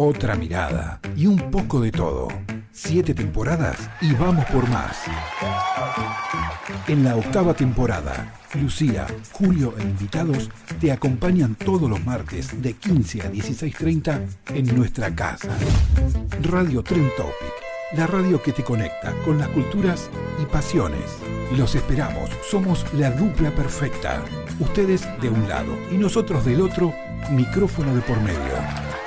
Otra mirada y un poco de todo. Siete temporadas y vamos por más. En la octava temporada, Lucía, Julio e invitados te acompañan todos los martes de 15 a 16.30 en nuestra casa. Radio Tren Topic, la radio que te conecta con las culturas y pasiones. Los esperamos, somos la dupla perfecta. Ustedes de un lado y nosotros del otro, micrófono de por medio.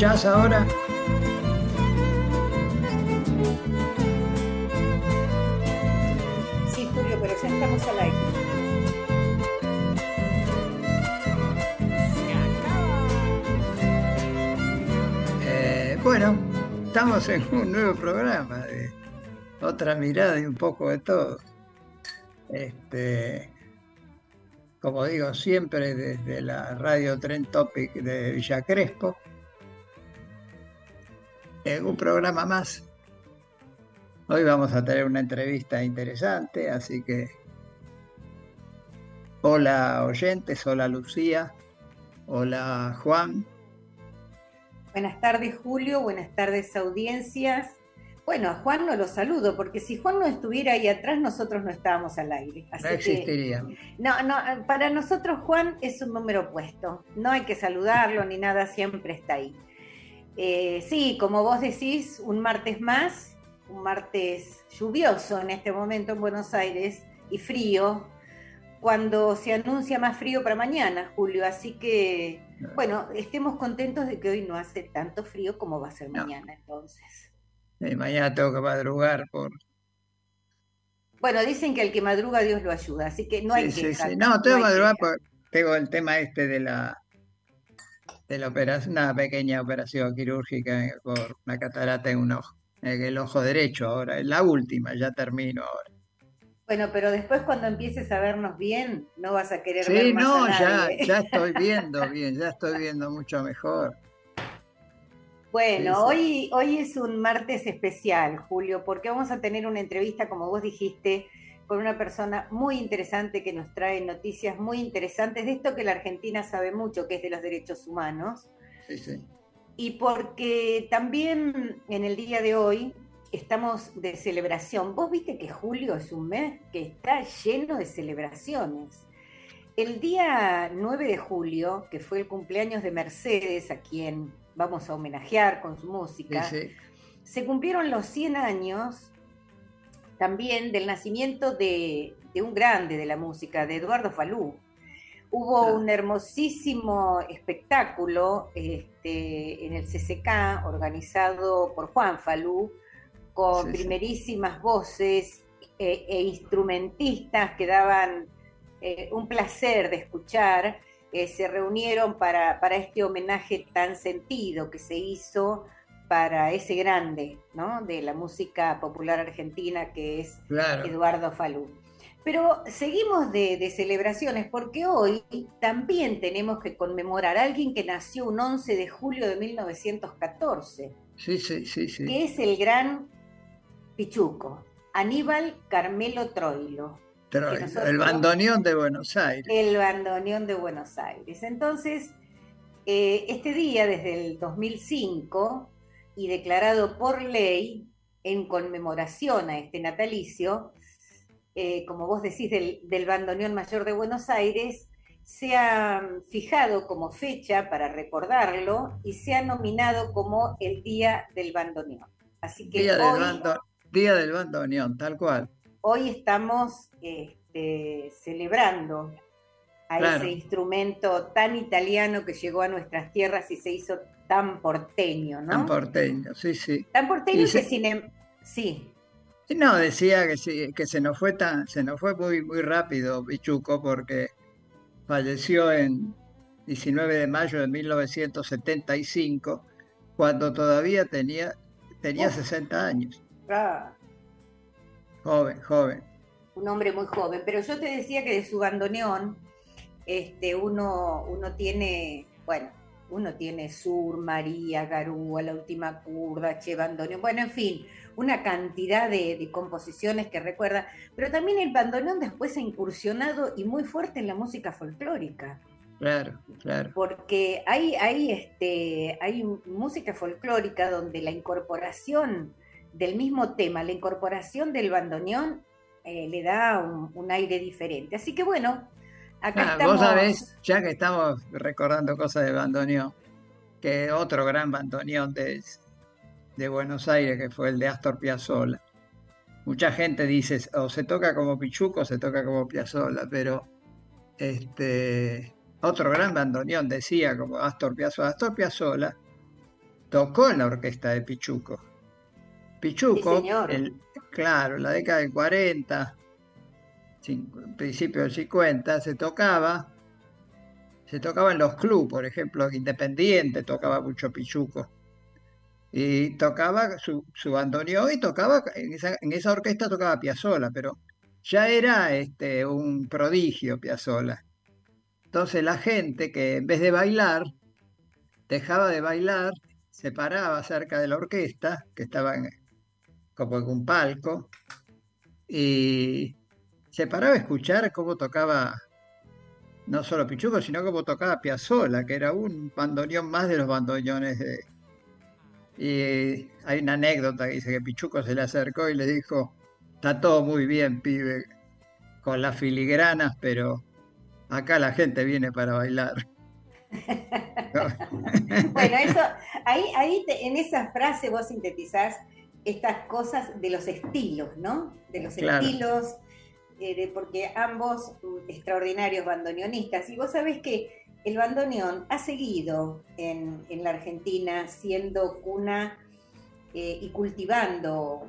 Escuchás ahora? Sí, Julio, pero ya estamos al aire. Eh, bueno, estamos en un nuevo programa de otra mirada y un poco de todo. Este, como digo siempre, desde la radio Tren Topic de Villa Crespo, en un programa más. Hoy vamos a tener una entrevista interesante, así que hola oyentes, hola Lucía, hola Juan. Buenas tardes Julio, buenas tardes audiencias. Bueno, a Juan no lo saludo, porque si Juan no estuviera ahí atrás, nosotros no estábamos al aire. no existiría. no, no, para nosotros Juan es un número opuesto. No hay que saludarlo ni nada, siempre está ahí. Eh, sí, como vos decís, un martes más, un martes lluvioso en este momento en Buenos Aires y frío, cuando se anuncia más frío para mañana, Julio. Así que, bueno, estemos contentos de que hoy no hace tanto frío como va a ser mañana, entonces. mañana tengo que madrugar por... Bueno, dicen que al que madruga Dios lo ayuda, así que no hay que... Sí, sí. No, tengo que madrugar porque tengo el tema este de la de la operación, una pequeña operación quirúrgica por una catarata en un ojo, en el ojo derecho ahora, es la última, ya termino ahora. Bueno, pero después cuando empieces a vernos bien, no vas a querer sí, ver más no, ya, ya estoy viendo bien, ya estoy viendo mucho mejor. Bueno, hoy, hoy es un martes especial, Julio, porque vamos a tener una entrevista, como vos dijiste, con una persona muy interesante que nos trae noticias muy interesantes de esto que la Argentina sabe mucho, que es de los derechos humanos. Sí, sí. Y porque también en el día de hoy estamos de celebración. Vos viste que julio es un mes que está lleno de celebraciones. El día 9 de julio, que fue el cumpleaños de Mercedes, a quien vamos a homenajear con su música, se cumplieron los 100 años también del nacimiento de, un grande de la música, de Eduardo Falú. Hubo un hermosísimo espectáculo este, en el CCK organizado por Juan Falú, con primerísimas voces e, e, instrumentistas que daban eh, un placer de escuchar. Eh, se reunieron para, para este homenaje tan sentido que se hizo para ese grande ¿no? de la música popular argentina que es Eduardo Falú. Pero seguimos de, celebraciones porque hoy también tenemos que conmemorar a alguien que nació un 11 de julio de 1914. Sí, sí, sí, sí. Que es el gran Pichuco, Aníbal Carmelo Troilo. el bandoneón de Buenos Aires. El bandoneón de Buenos Aires. Entonces, eh, este día, desde el 2005, y declarado por ley en conmemoración a este natalicio, eh, como vos decís, del, del bandoneón mayor de Buenos Aires, se ha fijado como fecha para recordarlo y se ha nominado como el Día del Bandoneón. Así que Día, hoy, del, Día del Bandoneón, tal cual. Hoy estamos este, celebrando a ese instrumento tan italiano que llegó a nuestras tierras y se hizo tan porteño, ¿no? Tan porteño, sí, sí. Tan porteño que sin em, sí. No, decía que, que se nos fue tan, se nos fue muy, muy rápido Pichuco porque falleció en 19 de mayo de 1975, cuando todavía tenía, tenía 60 años. Ah. Joven, joven. Un hombre muy joven, pero yo te decía que de su bandoneón, este, uno, uno tiene, bueno, uno tiene Sur, María, Garúa, La Última Curda, Che Bandoneón, bueno, en fin, una cantidad de, composiciones que recuerda, pero también el bandoneón después ha incursionado y muy fuerte en la música folclórica. Claro, claro. Porque hay, hay, este, hay música folclórica donde la incorporación del mismo tema, la incorporación del bandoneón eh, le da un, aire diferente. Así que bueno, acá ah, estamos... Vos sabés, ya que estamos recordando cosas de bandoneón, que otro gran bandoneón de, de Buenos Aires, que fue el de Astor Piazzolla. Mucha gente dice, o se toca como Pichuco o se toca como Piazzolla, pero este, otro gran bandoneón decía, como Astor Piazzolla. Astor Piazzolla tocó en la orquesta de Pichuco. Pichuco, claro, en la década del 40, principio del 50, se tocaba, se tocaba en los clubes, por ejemplo, Independiente tocaba mucho Pichuco y tocaba su, su bandoneón y tocaba, en esa, en esa orquesta tocaba Piazzola, pero ya era este, un prodigio Piazzola. Entonces la gente que en vez de bailar, dejaba de bailar, se paraba cerca de la orquesta, que estaba en, como en un palco, y se paraba a escuchar cómo tocaba no solo Pichuco, sino cómo tocaba Piazzola, que era un bandoneón más de los bandoneones de, y hay una anécdota que dice que Pichuco se le acercó y le dijo, está todo muy bien, pibe, con las filigranas, pero acá la gente viene para bailar. bueno, eso, ahí, ahí en esa frase vos sintetizás estas cosas de los estilos, ¿no? De los estilos, eh, porque ambos mm, extraordinarios bandoneonistas. Y vos sabés que el bandoneón ha seguido en, la Argentina siendo cuna eh, y cultivando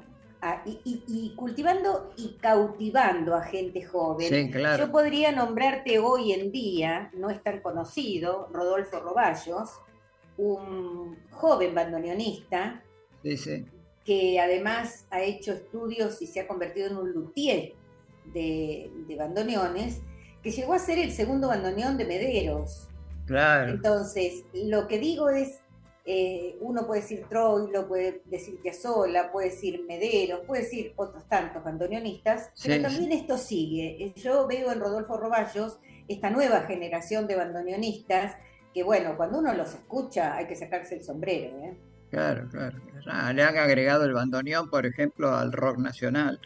y, cultivando y cautivando a gente joven. Yo podría nombrarte hoy en día, no es tan conocido, Rodolfo Roballos, un joven bandoneonista, que además ha hecho estudios y se ha convertido en un luthier de, de bandoneones, que llegó a ser el segundo bandoneón de Mederos. Claro. Entonces, lo que digo es, eh, uno puede decir Troilo, puede decir Piazzolla, puede decir Mederos, puede decir otros tantos bandoneonistas, pero también esto sigue. Yo veo en Rodolfo Roballos esta nueva generación de bandoneonistas que, bueno, cuando uno los escucha hay que sacarse el sombrero. ¿eh? Claro, claro. Ah, le han agregado el bandoneón, por ejemplo, al rock nacional.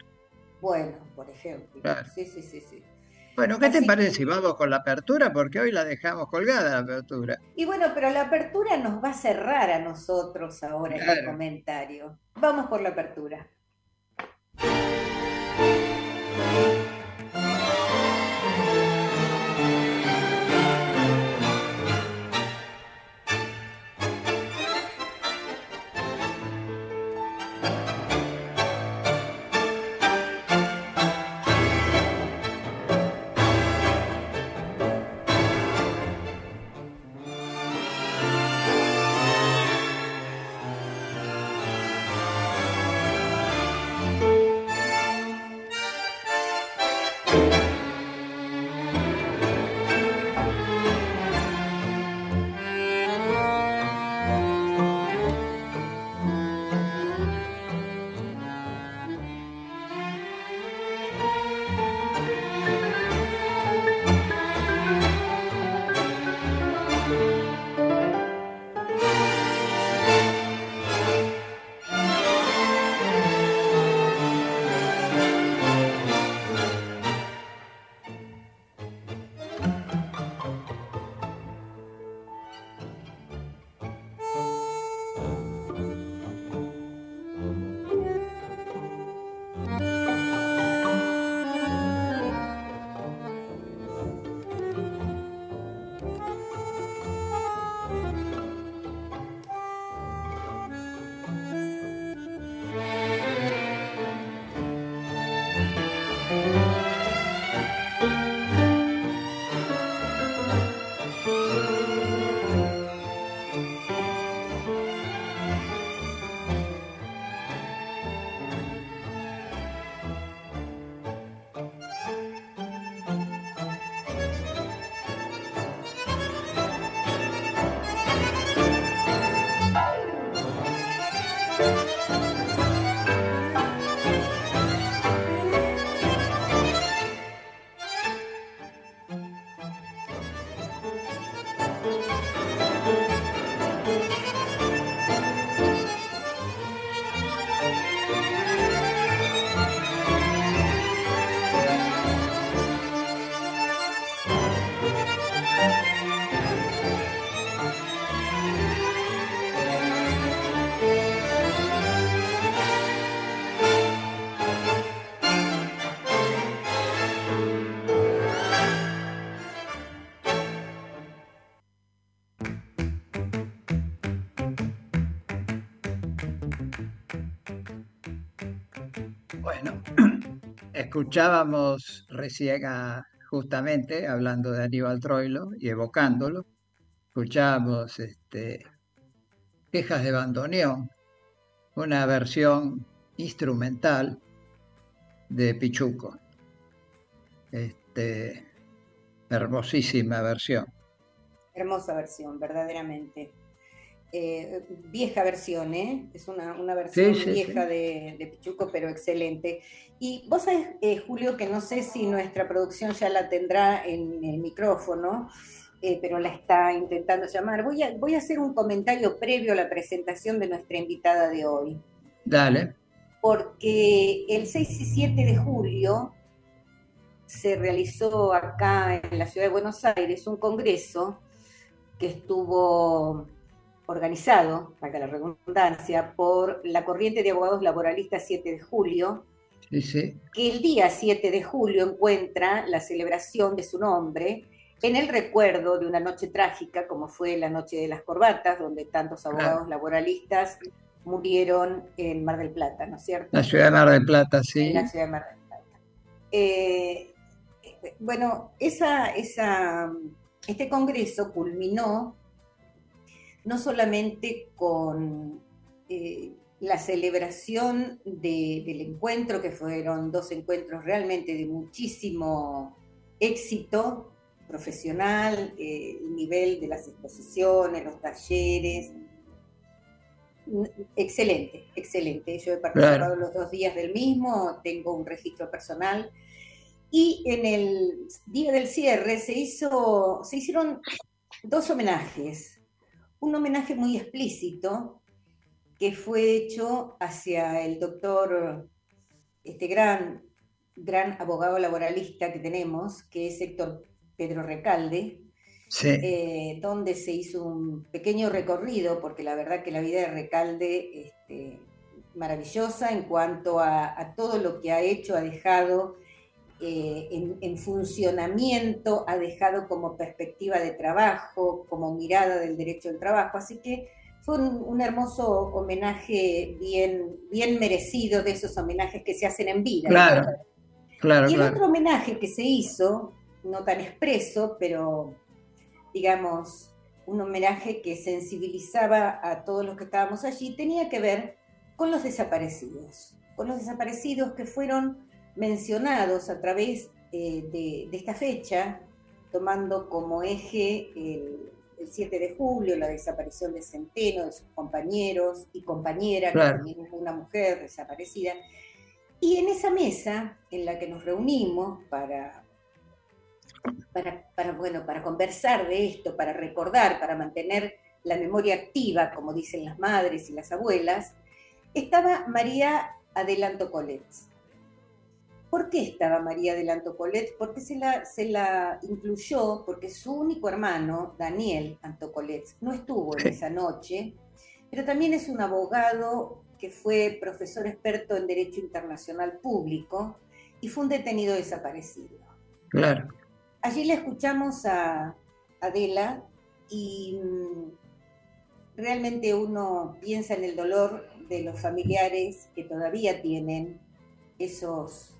Bueno, por ejemplo. Sí, sí, sí, sí. Bueno, ¿qué te parece si vamos con la apertura? Porque hoy la dejamos colgada la apertura. Y bueno, pero la apertura nos va a cerrar a nosotros ahora en el comentario. Vamos por la apertura. Escuchábamos recién justamente hablando de Aníbal Troilo y evocándolo, escuchábamos este, Quejas de Bandoneón, una versión instrumental de Pichuco. Este, hermosísima versión. Hermosa versión, verdaderamente. Eh, vieja versión, ¿eh? Es una, versión vieja De, Pichuco, pero excelente. Y vos sabés, eh, Julio, que no sé si nuestra producción ya la tendrá en el micrófono, pero la está intentando llamar. Voy a, voy a hacer un comentario previo a la presentación de nuestra invitada de hoy. Dale. Porque el 6 y 7 de julio se realizó acá en la ciudad de Buenos Aires un congreso que estuvo organizado, para la redundancia, por la Corriente de Abogados Laboralistas 7 de julio, que el día 7 de julio encuentra la celebración de su nombre en el recuerdo de una noche trágica, como fue la noche de las corbatas, donde tantos abogados laboralistas murieron en Mar del Plata, ¿no es cierto? La ciudad de Mar del Plata, sí. En la ciudad de Mar del Plata. Eh, bueno, esa, esa, este congreso culminó no solamente con eh, la celebración del encuentro, que fueron dos encuentros realmente de muchísimo éxito profesional, eh, el nivel de las exposiciones, los talleres. Excelente, excelente. Yo he participado los dos días del mismo, tengo un registro personal. Y en el día del cierre se, hizo, se hicieron dos homenajes un homenaje muy explícito que fue hecho hacia el doctor, este gran, gran abogado laboralista que tenemos, que es Héctor Pedro Recalde, eh, donde se hizo un pequeño recorrido, porque la verdad que la vida de Recalde este, maravillosa en cuanto a, a, todo lo que ha hecho, ha dejado eh, en, funcionamiento, ha dejado como perspectiva de trabajo, como mirada del derecho al trabajo. Así que fue un, hermoso homenaje bien, bien merecido de esos homenajes que se hacen en vida. Claro, claro. Y el otro homenaje que se hizo, no tan expreso, pero digamos, un homenaje que sensibilizaba a todos los que estábamos allí, tenía que ver con los desaparecidos, con los desaparecidos que fueron mencionados a través eh, de, esta fecha, tomando como eje el, 7 de julio, la desaparición de Centeno, de sus compañeros y compañera, que también una mujer desaparecida. Y en esa mesa en la que nos reunimos para, para, bueno, para conversar de esto, para recordar, para mantener la memoria activa, como dicen las madres y las abuelas, estaba María Adelanto Colets. ¿Por qué estaba María del Antocolet? Porque se la, se la incluyó, porque su único hermano, Daniel Antocolet, no estuvo en esa noche, pero también es un abogado que fue profesor experto en Derecho Internacional Público y fue un detenido desaparecido. Claro. Allí le escuchamos a Adela y mm, realmente uno piensa en el dolor de los familiares que todavía tienen esos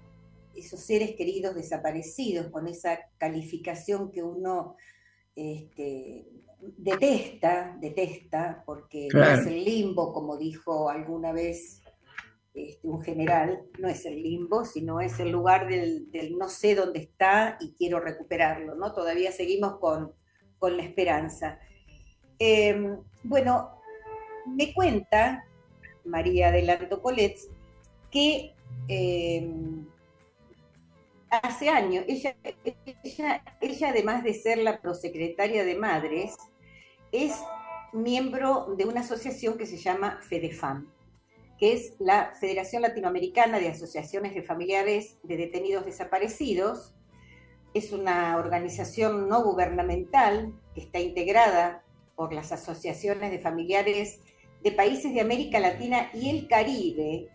esos seres queridos desaparecidos, con esa calificación que uno este, detesta, detesta, porque no es el limbo, como dijo alguna vez este, un general, no es el limbo, sino es el lugar del, no sé dónde está y quiero recuperarlo, ¿no? Todavía seguimos con, la esperanza. Em, bueno, me cuenta María Adelanto Colets que em, hace años, ella, además de ser la prosecretaria de Madres, es miembro de una asociación que se llama FEDEFAM, que es la Federación Latinoamericana de Asociaciones de Familiares de Detenidos Desaparecidos. Es una organización no gubernamental que está integrada por las asociaciones de familiares de países de América Latina y el Caribe,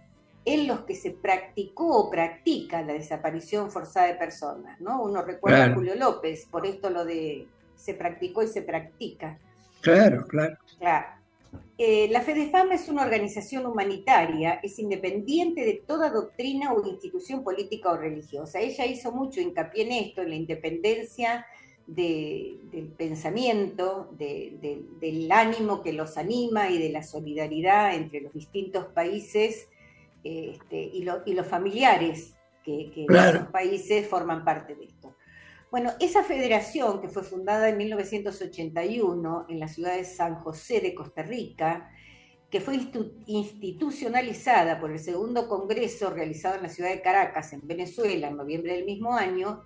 en los que se practicó o practica la desaparición forzada de personas, ¿no? Uno recuerda a Julio López, por esto lo de se practicó y se practica. Claro, claro. eh, la FEDEFAM es una organización humanitaria, es independiente de toda doctrina o institución política o religiosa. Ella hizo mucho hincapié en esto, en la independencia del pensamiento, del ánimo que los anima y de la solidaridad entre los distintos países este, y, los familiares que, que esos países forman parte de esto. Bueno, esa federación que fue fundada en 1981 en la ciudad de San José de Costa Rica, que fue institucionalizada por el segundo congreso realizado en la ciudad de Caracas, en Venezuela, en noviembre del mismo año,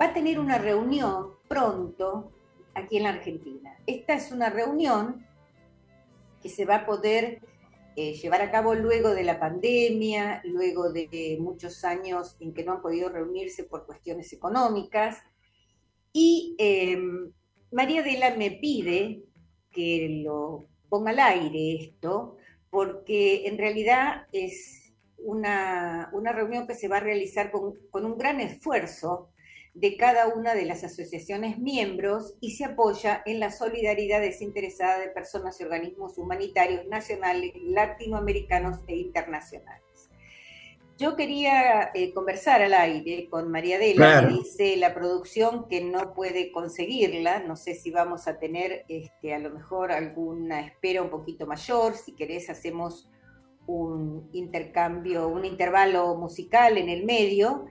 va a tener una reunión pronto aquí en la Argentina. Esta es una reunión que se va a poder eh, llevar a cabo luego de la pandemia, luego de muchos años en que no han podido reunirse por cuestiones económicas. Y em, María Adela me pide que lo ponga al aire esto, porque en realidad es una, reunión que se va a realizar con, con un gran esfuerzo de cada una de las asociaciones miembros y se apoya en la solidaridad desinteresada de personas y organismos humanitarios nacionales, latinoamericanos e internacionales. Yo quería eh, conversar al aire con María Adela, que dice la producción que no puede conseguirla. No sé si vamos a tener este, a lo mejor alguna espera un poquito mayor. Si querés, hacemos un intercambio, un intervalo musical en el medio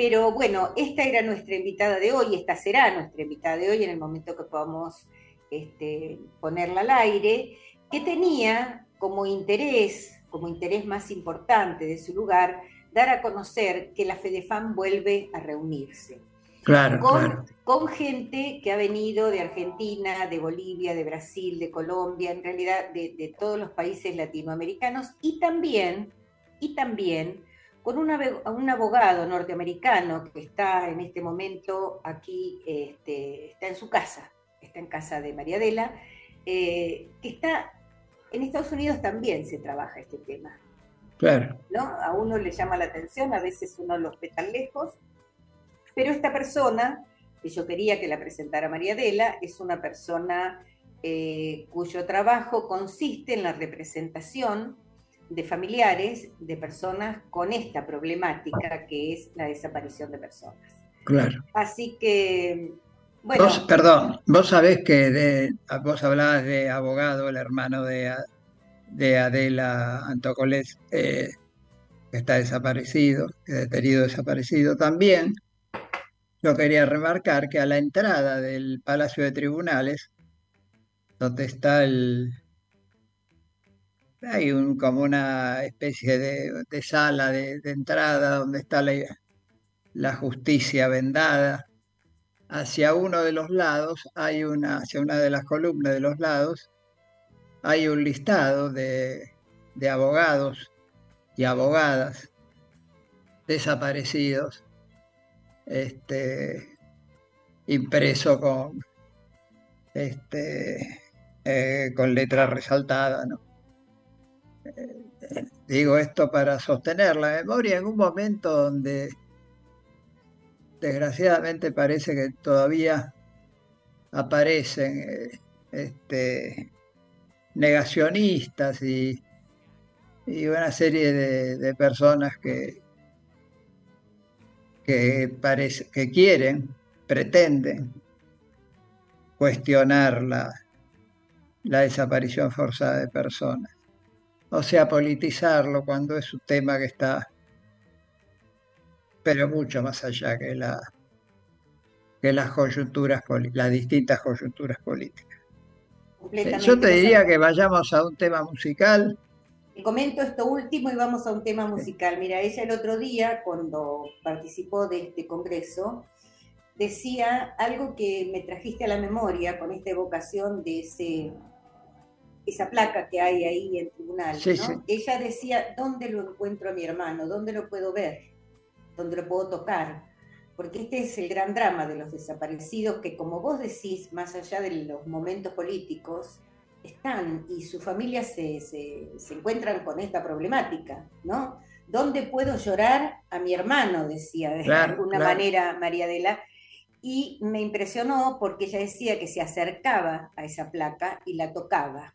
pero bueno, esta era nuestra invitada de hoy, esta será nuestra invitada de hoy en el momento que podamos este, ponerla al aire, que tenía como interés, como interés más importante de su lugar, dar a conocer que la FEDEFAM vuelve a reunirse. Claro con, con gente que ha venido de Argentina, de Bolivia, de Brasil, de Colombia, en realidad de, de todos los países latinoamericanos y también, y también con un abogado norteamericano que está en este momento aquí, este, está en su casa, está en casa de María Adela, eh, que está en Estados Unidos también se trabaja este tema. Claro. ¿no? A uno le llama la atención, a veces uno los ve tan lejos, pero esta persona, que yo quería que la presentara María Adela, es una persona eh, cuyo trabajo consiste en la representación de familiares de personas con esta problemática que es la desaparición de personas. Claro. Así que, bueno. Vos, perdón, vos sabés que de, vos hablabas de abogado, el hermano de, de Adela Antocolés, eh, que está desaparecido, que detenido desaparecido también. Yo quería remarcar que a la entrada del Palacio de Tribunales, donde está el, hay un, como una especie de, sala de, entrada donde está la, justicia vendada. Hacia uno de los lados hay una, hacia una de las columnas de los lados, hay un listado de, abogados y abogadas desaparecidos, este, impreso con, este, eh, con letra resaltada, ¿no? Digo esto para sostener la memoria en un momento donde desgraciadamente parece que todavía aparecen eh, este, negacionistas y, una serie de, personas que, que, que quieren, pretenden cuestionar la, la desaparición forzada de personas o sea, politizarlo cuando es un tema que está, pero mucho más allá que, la, que las coyunturas, las distintas coyunturas políticas. Yo te diría que vayamos a un tema musical. Te comento esto último y vamos a un tema musical. Mira, ella el otro día, cuando participó de este congreso, decía algo que me trajiste a la memoria con esta evocación de ese esa placa que hay ahí en tribunal, ¿no? Ella decía, ¿dónde lo encuentro a mi hermano? ¿Dónde lo puedo ver? ¿Dónde lo puedo tocar? Porque este es el gran drama de los desaparecidos que, como vos decís, más allá de los momentos políticos, están y su familia se, se, encuentran con esta problemática, ¿no? ¿Dónde puedo llorar a mi hermano? Decía de alguna manera María Adela. Y me impresionó porque ella decía que se acercaba a esa placa y la tocaba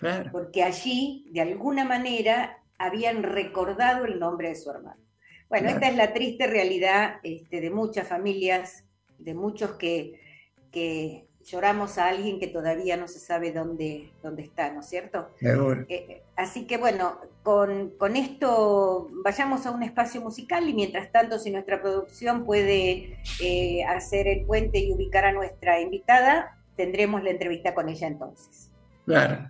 Claro. Porque allí, de alguna manera, habían recordado el nombre de su hermano. Bueno, esta es la triste realidad este, de muchas familias, de muchos que, que, lloramos a alguien que todavía no se sabe dónde, dónde está, ¿no es cierto? Eh, así que bueno, con, con, esto vayamos a un espacio musical y mientras tanto, si nuestra producción puede eh, hacer el puente y ubicar a nuestra invitada, tendremos la entrevista con ella entonces. Claro.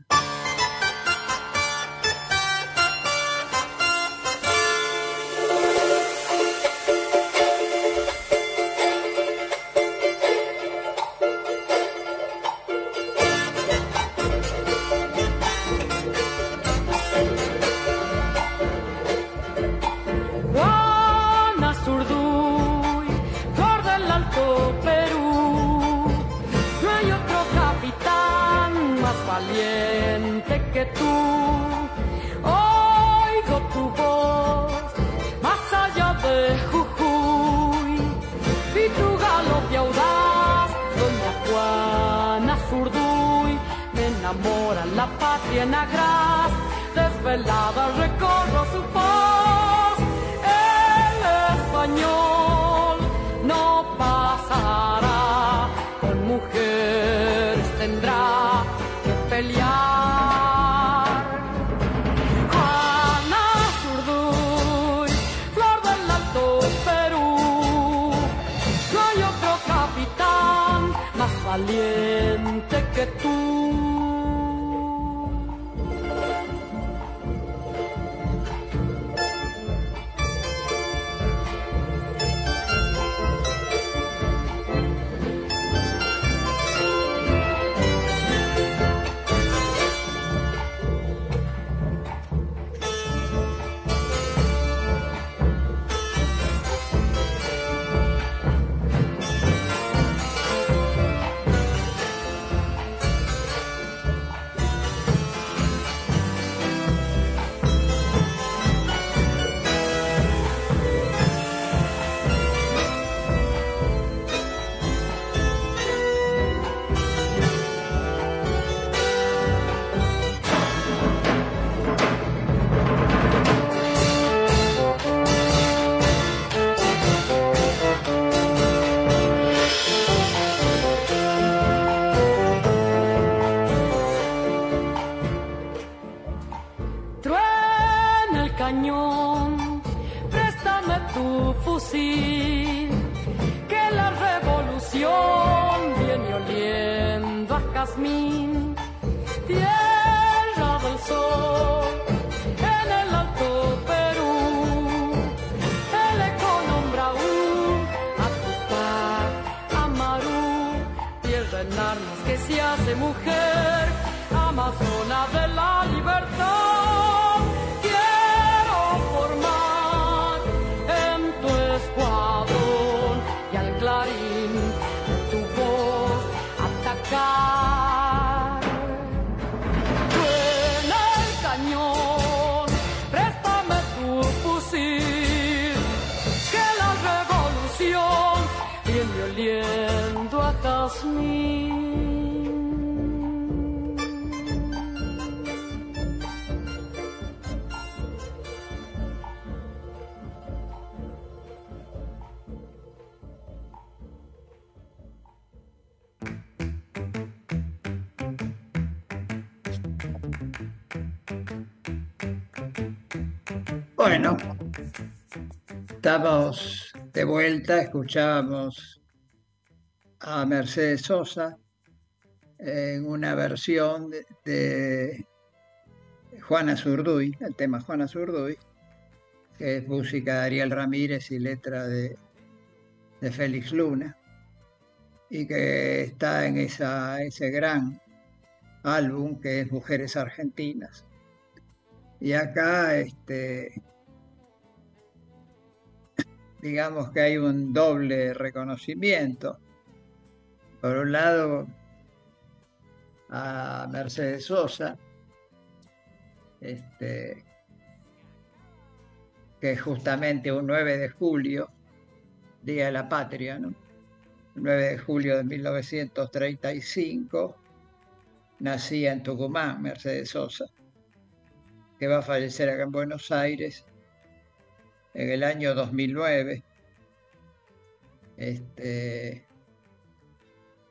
Bueno, estamos de vuelta, escuchábamos a Mercedes Sosa en una versión de, Juana Zurduy, el tema Juana Zurduy, que es música de Ariel Ramírez y letra de, de Félix Luna, y que está en esa, ese gran álbum que es Mujeres Argentinas. Y acá, este, digamos que hay un doble reconocimiento. Por un lado, a Mercedes Sosa, este, que es justamente un 9 de julio, Día de la Patria, ¿no? 9 de julio de 1935, nacía en Tucumán Mercedes Sosa, que va a fallecer acá en Buenos Aires en el año 2009. Este,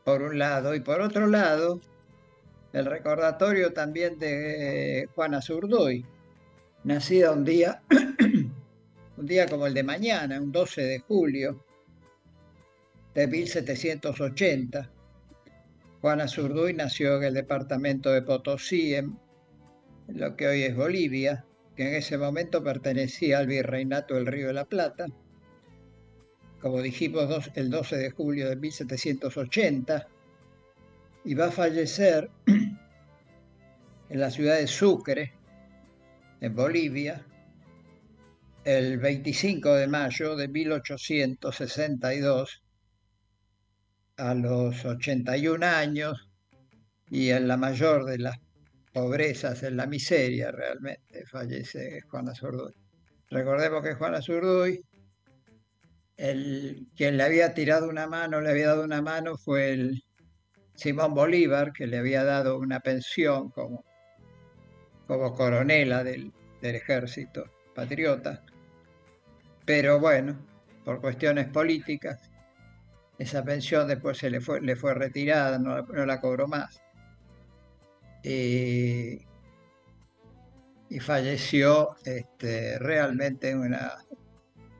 por un lado, y por otro lado, el recordatorio también de Juana Zurduy, nacida un día, un día como el de mañana, un 12 de julio de 1780. Juana Zurduy nació en el departamento de Potosí, en lo que hoy es Bolivia, que en ese momento pertenecía al virreinato del Río de la Plata. Como dijimos, el 12 de julio de 1780, y va a fallecer en la ciudad de Sucre, en Bolivia, el 25 de mayo de 1862, a los 81 años y en la mayor de las pobrezas, en la miseria realmente, fallece Juana Zurduy. Recordemos que Juana Zurduy, el, quien le había tirado una mano, le había dado una mano, fue el Simón Bolívar, que le había dado una pensión como, como coronela del, ejército patriota. Pero bueno, por cuestiones políticas, esa pensión después se le fue, le fue retirada, no, la cobró más. Y, falleció este, realmente en una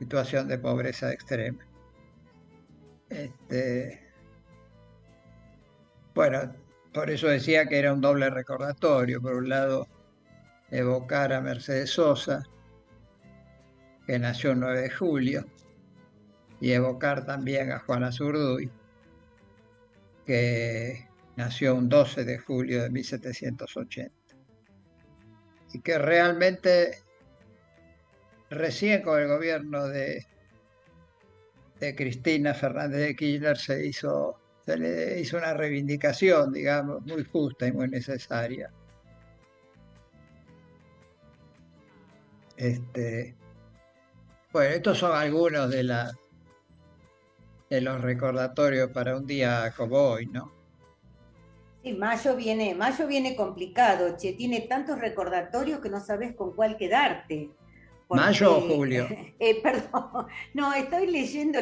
situación de pobreza extrema. Este, bueno, por eso decía que era un doble recordatorio. Por un lado, evocar a Mercedes Sosa, que nació el 9 de julio, y evocar también a Juana Zurduy, que nació un 12 de julio de 1780. Y que realmente recién con el gobierno de, Cristina Fernández de Kirchner se hizo se le hizo una reivindicación, digamos, muy justa y muy necesaria. Este, bueno, estos son algunos de, la, de los recordatorios para un día como hoy, ¿no? Sí, mayo viene, mayo viene complicado, che, tiene tantos recordatorios que no sabes con cuál quedarte. ¿Mayo o julio? Eh, perdón, no, estoy leyendo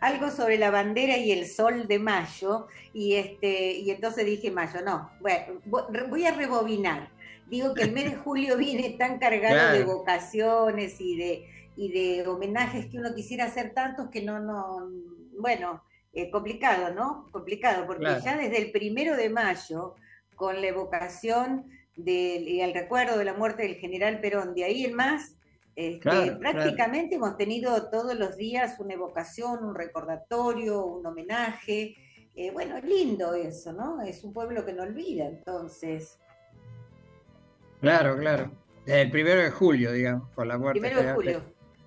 algo sobre la bandera y el sol de mayo y, este, y entonces dije mayo, no, bueno, voy a rebobinar. Digo que el mes de julio viene tan cargado de vocaciones y de, y de homenajes que uno quisiera hacer tantos que no, no, bueno, eh, complicado, ¿no? Complicado, porque ya desde el primero de mayo, con la evocación del, y el recuerdo de la muerte del general Perón, de ahí en más, este, prácticamente hemos tenido todos los días una evocación, un recordatorio, un homenaje. Eh, bueno, es lindo eso, ¿no? Es un pueblo que no olvida, entonces. Claro, claro. El primero de julio, digamos, por la muerte. Primero de julio.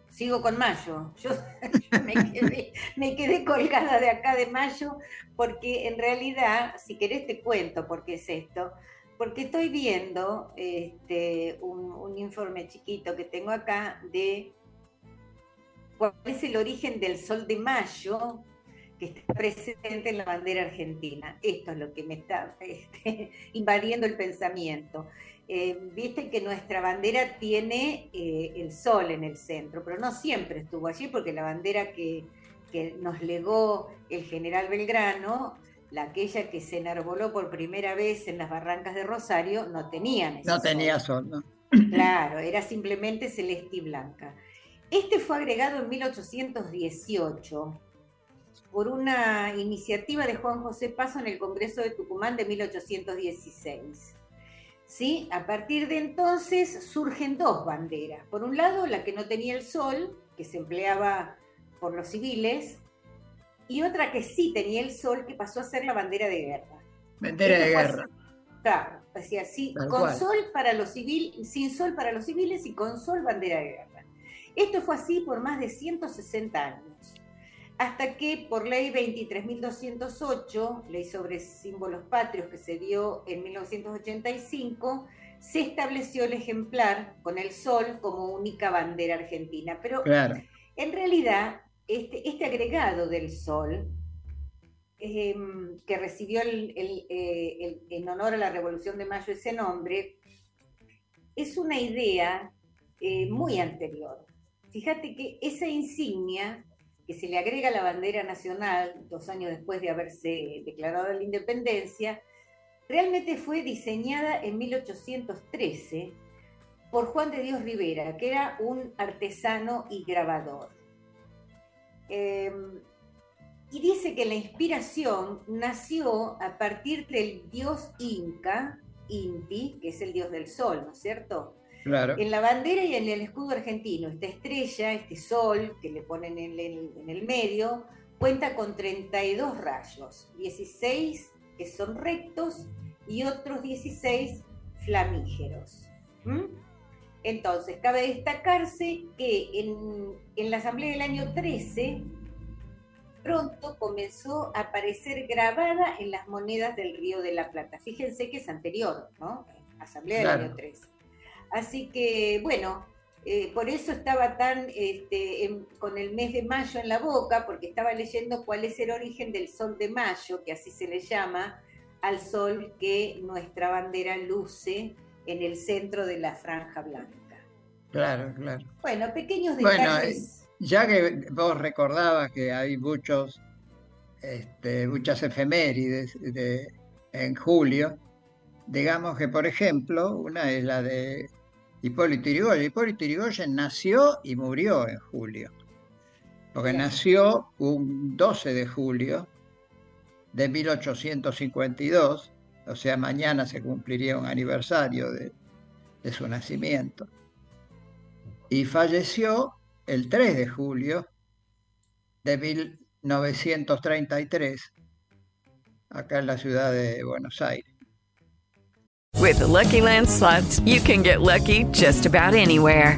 Sigo con mayo. Yo, me, quedé, me, quedé, colgada de acá de mayo porque en realidad, si querés te cuento por qué es esto porque estoy viendo este, un, informe chiquito que tengo acá de cuál es el origen del sol de mayo que está presente en la bandera argentina. Esto es lo que me está este, invadiendo el pensamiento. Eh, viste que nuestra bandera tiene eh, el sol en el centro, pero no siempre estuvo allí porque la bandera que, que nos legó el general Belgrano la aquella que se enarboló por primera vez en las barrancas de Rosario, no tenían No tenía sol, ¿no? Claro, era simplemente celeste y blanca. Este fue agregado en 1818 por una iniciativa de Juan José Paso en el Congreso de Tucumán de 1816. ¿Sí? A partir de entonces surgen dos banderas. Por un lado, la que no tenía el sol, que se empleaba por los civiles, y otra que sí tenía el sol, que pasó a ser la bandera de guerra. Bandera de guerra. claro, decía así, con sol para los civiles, sin sol para los civiles y con sol bandera de guerra. Esto fue así por más de 160 años, hasta que por ley 23.208, ley sobre símbolos patrios que se dio en 1985, se estableció el ejemplar con el sol como única bandera argentina. Pero en realidad, este, este agregado del sol Em, que recibió eh, en honor a la Revolución de Mayo ese nombre, es una idea eh, muy anterior. Fíjate que esa insignia que se le agrega a la bandera nacional dos años después de haberse declarado la independencia, realmente fue diseñada en 1813 por Juan de Dios Rivera, que era un artesano y grabador. Em, y dice que la inspiración nació a partir del dios inca, Inti, que es el dios del sol, ¿no es cierto? Claro. En la bandera y en el escudo argentino, esta estrella, este sol que le ponen en el, medio, cuenta con 32 rayos, 16 que son rectos y otros 16 flamígeros. Entonces, cabe destacarse que en, en la asamblea del año 13 pronto comenzó a aparecer grabada en las monedas del Río de la Plata. Fíjense que es anterior, ¿no? Asamblea del año 3. Así que, bueno, eh, por eso estaba tan este, con el mes de mayo en la boca, porque estaba leyendo cuál es el origen del sol de mayo, que así se le llama, al sol que nuestra bandera luce en el centro de la franja blanca. Claro, claro. Bueno, pequeños detalles. Ya que vos recordabas que hay muchos, este, muchas efemérides de, en julio, digamos que, por ejemplo, una es la de Hipólito Yrigoyen. Hipólito Yrigoyen nació y murió en julio, porque nació un 12 de julio de 1852, o sea, mañana se cumpliría un aniversario de, de su nacimiento, y falleció el 3 de julio de 1933, acá en la ciudad de Buenos Aires. With the Lucky Land slots, you can get lucky just about anywhere.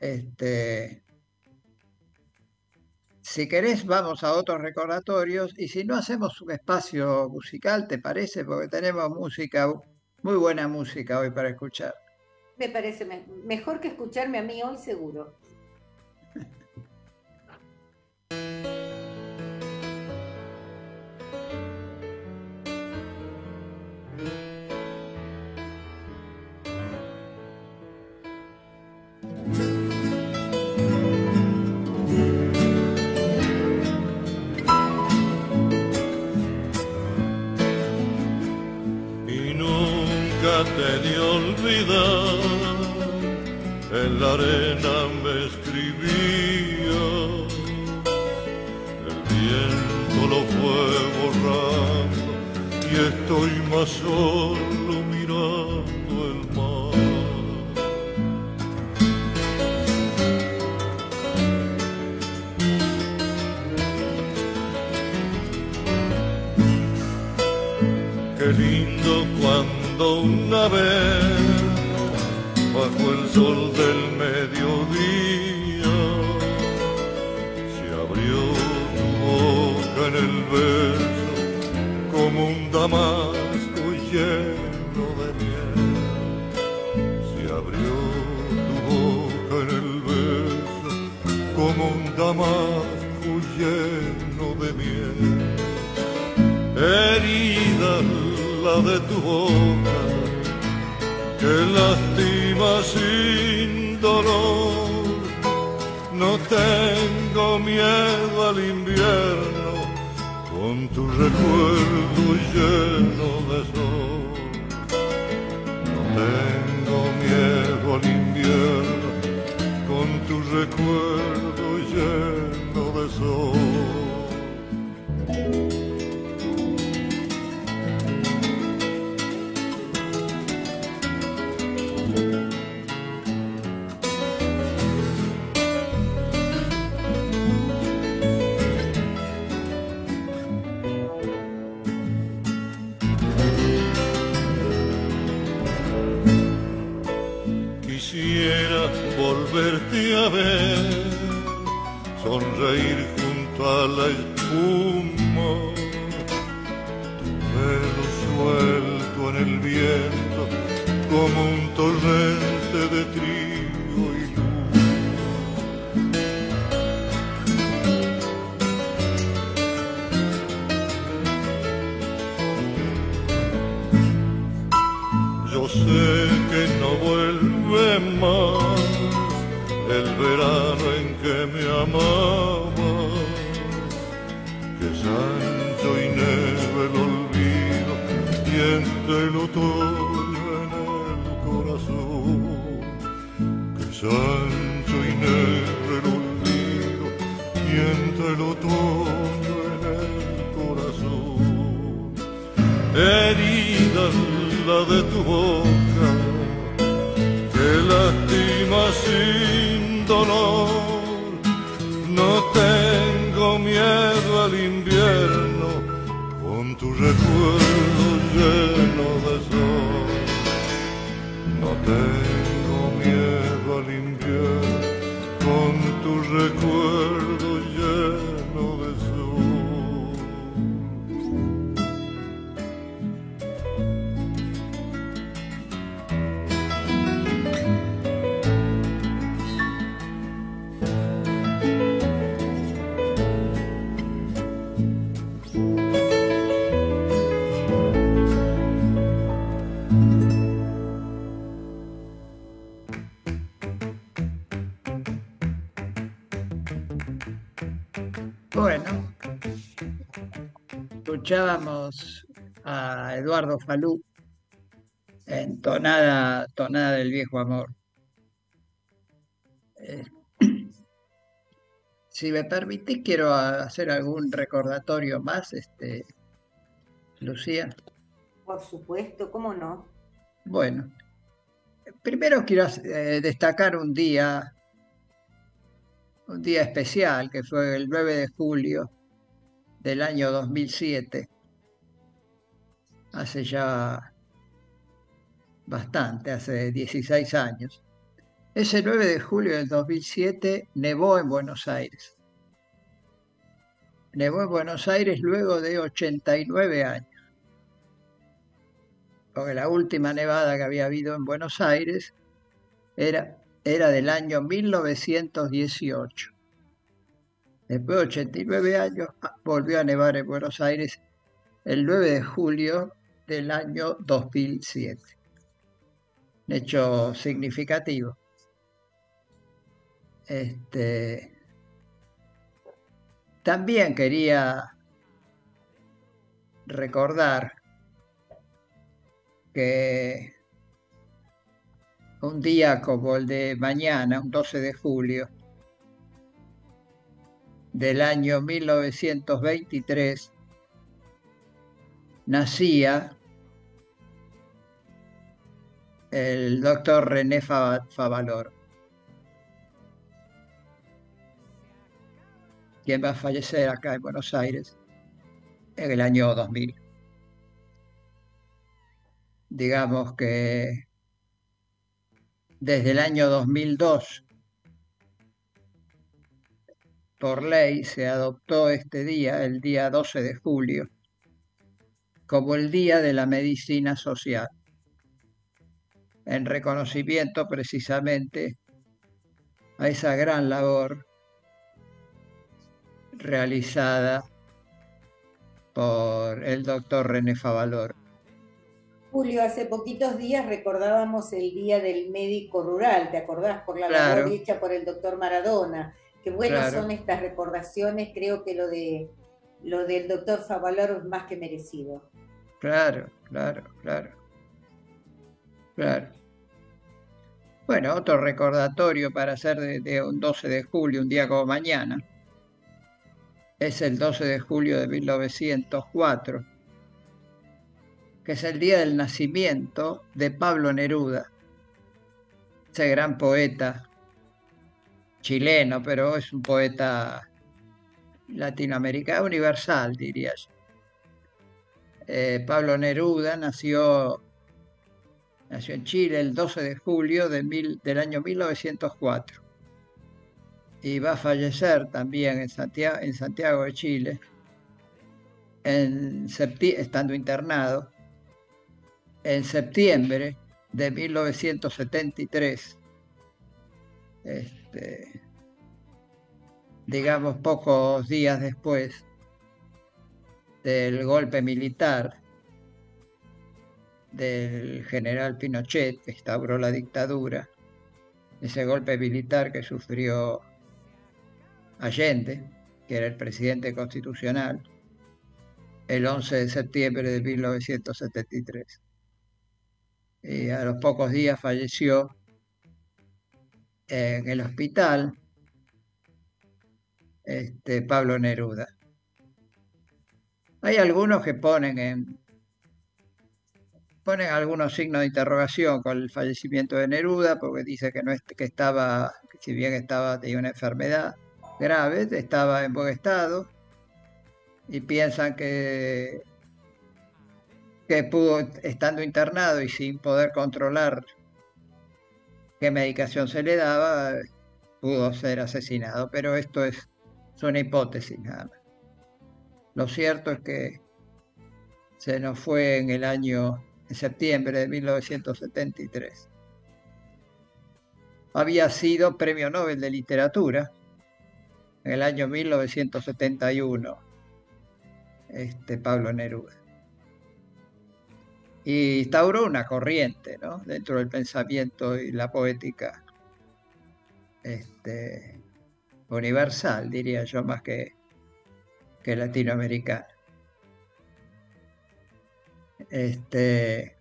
Este. Si querés, vamos a otros recordatorios. Y si no, hacemos un espacio musical, ¿te parece? Porque tenemos música, muy buena música hoy para escuchar. me parece mejor que escucharme a mí hoy seguro. en la arena me escribía, el viento lo fue borrando y estoy más solo mirando el mar. Qué lindo cuando una vez bajo el sol del mediodía, se abrió tu boca en el beso como un damasco lleno de miel. Se abrió tu boca en el beso como un damasco lleno de miel. Herida la de tu boca que lastima sin dolor. No tengo miedo al invierno con tu recuerdo escuchábamos a Eduardo Falú en tonada, tonada del viejo amor. Eh, si me permitís, quiero hacer algún recordatorio más, este, Lucía. Por supuesto, ¿cómo no? Bueno, primero quiero eh, destacar un día, un día especial, que fue el 9 de julio del año 2007, hace ya bastante, hace 16 años. Ese 9 de julio del 2007 nevó en Buenos Aires. Nevó en Buenos Aires luego de 89 años. Porque la última nevada que había habido en Buenos Aires era, era del año 1918. Después de 89 años ah, volvió a nevar en Buenos Aires el 9 de julio del año 2007. Un hecho significativo. Este, también quería recordar que un día como el de mañana, un 12 de julio del año 1923, nacía el doctor René Favaloro, quien va a fallecer acá en Buenos Aires en el año 2000. digamos que desde el año 2002, por ley, se adoptó este día, el día 12 de julio, como el Día de la Medicina Social, en reconocimiento precisamente a esa gran labor realizada por el doctor René Favalor. Julio, hace poquitos días recordábamos el Día del Médico Rural, ¿te acordás? Por la Claro. labor hecha por el doctor Maradona. Qué buenas Claro. son estas recordaciones, creo que lo de lo del doctor Favaloro es más que merecido. Claro, claro, claro. Claro. Bueno, otro recordatorio para hacer de, de un 12 de julio, un día como mañana, es el 12 de julio de 1904, que es el día del nacimiento de Pablo Neruda, ese gran poeta chileno, pero es un poeta latinoamericano, universal, diría yo. Eh, Pablo Neruda nació, nació en Chile el 12 de julio de mil- del año 1904 y va a fallecer también en Santiago, de Chile, estando internado, en septiembre de 1973. Este, digamos pocos días después del golpe militar del general Pinochet que instauró la dictadura, ese golpe militar que sufrió Allende, que era el presidente constitucional, el 11 de septiembre de 1973. Y a los pocos días falleció en el hospital este, Pablo Neruda. Hay algunos que ponen en ponen algunos signos de interrogación con el fallecimiento de Neruda porque dice que no que estaba si bien estaba tenía una enfermedad grave estaba en buen estado y piensan que que pudo estando internado y sin poder controlar qué medicación se le daba pudo ser asesinado pero esto es, es una hipótesis nada más lo cierto es que se nos fue en el año, en septiembre de 1973. Había sido premio Nobel de Literatura en el año 1971, este Pablo Neruda. Y instauró una corriente ¿no? dentro del pensamiento y la poética este, universal, diría yo, más que que latinoamericana. Este,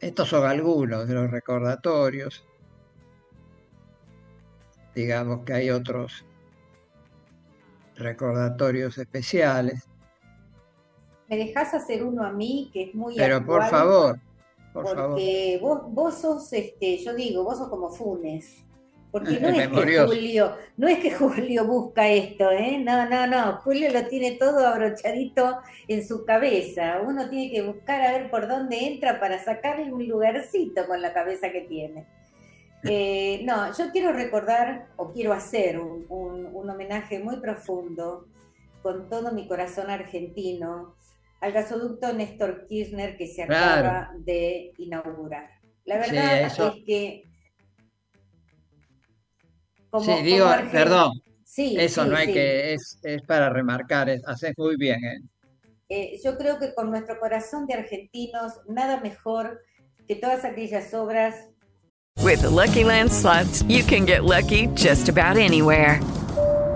estos son algunos de los recordatorios. Digamos que hay otros recordatorios especiales. ¿Me dejás hacer uno a mí que es muy Pero por actual? favor, por favor. Porque vos, vos sos, este, yo digo, vos sos como Funes. Porque no es que. Julio, no es que Julio busca esto, ¿eh? No, no, no. Julio lo tiene todo abrochadito en su cabeza. Uno tiene que buscar a ver por dónde entra para sacarle un lugarcito con la cabeza que tiene. Eh, no, yo quiero recordar o quiero hacer un, un- un homenaje muy profundo con todo mi corazón argentino al gasoducto Néstor Kirchner que se Claro. acaba de inaugurar. La verdad es que como- sí, digo, como argen- perdón, Sí, eso sí, no hay sí. que, es, es para remarcar, es- haces muy bien, ¿eh? Eh, yo creo que con nuestro corazón de argentinos, nada mejor que todas aquellas obras With the Lucky Land slots, you can get lucky just about anywhere.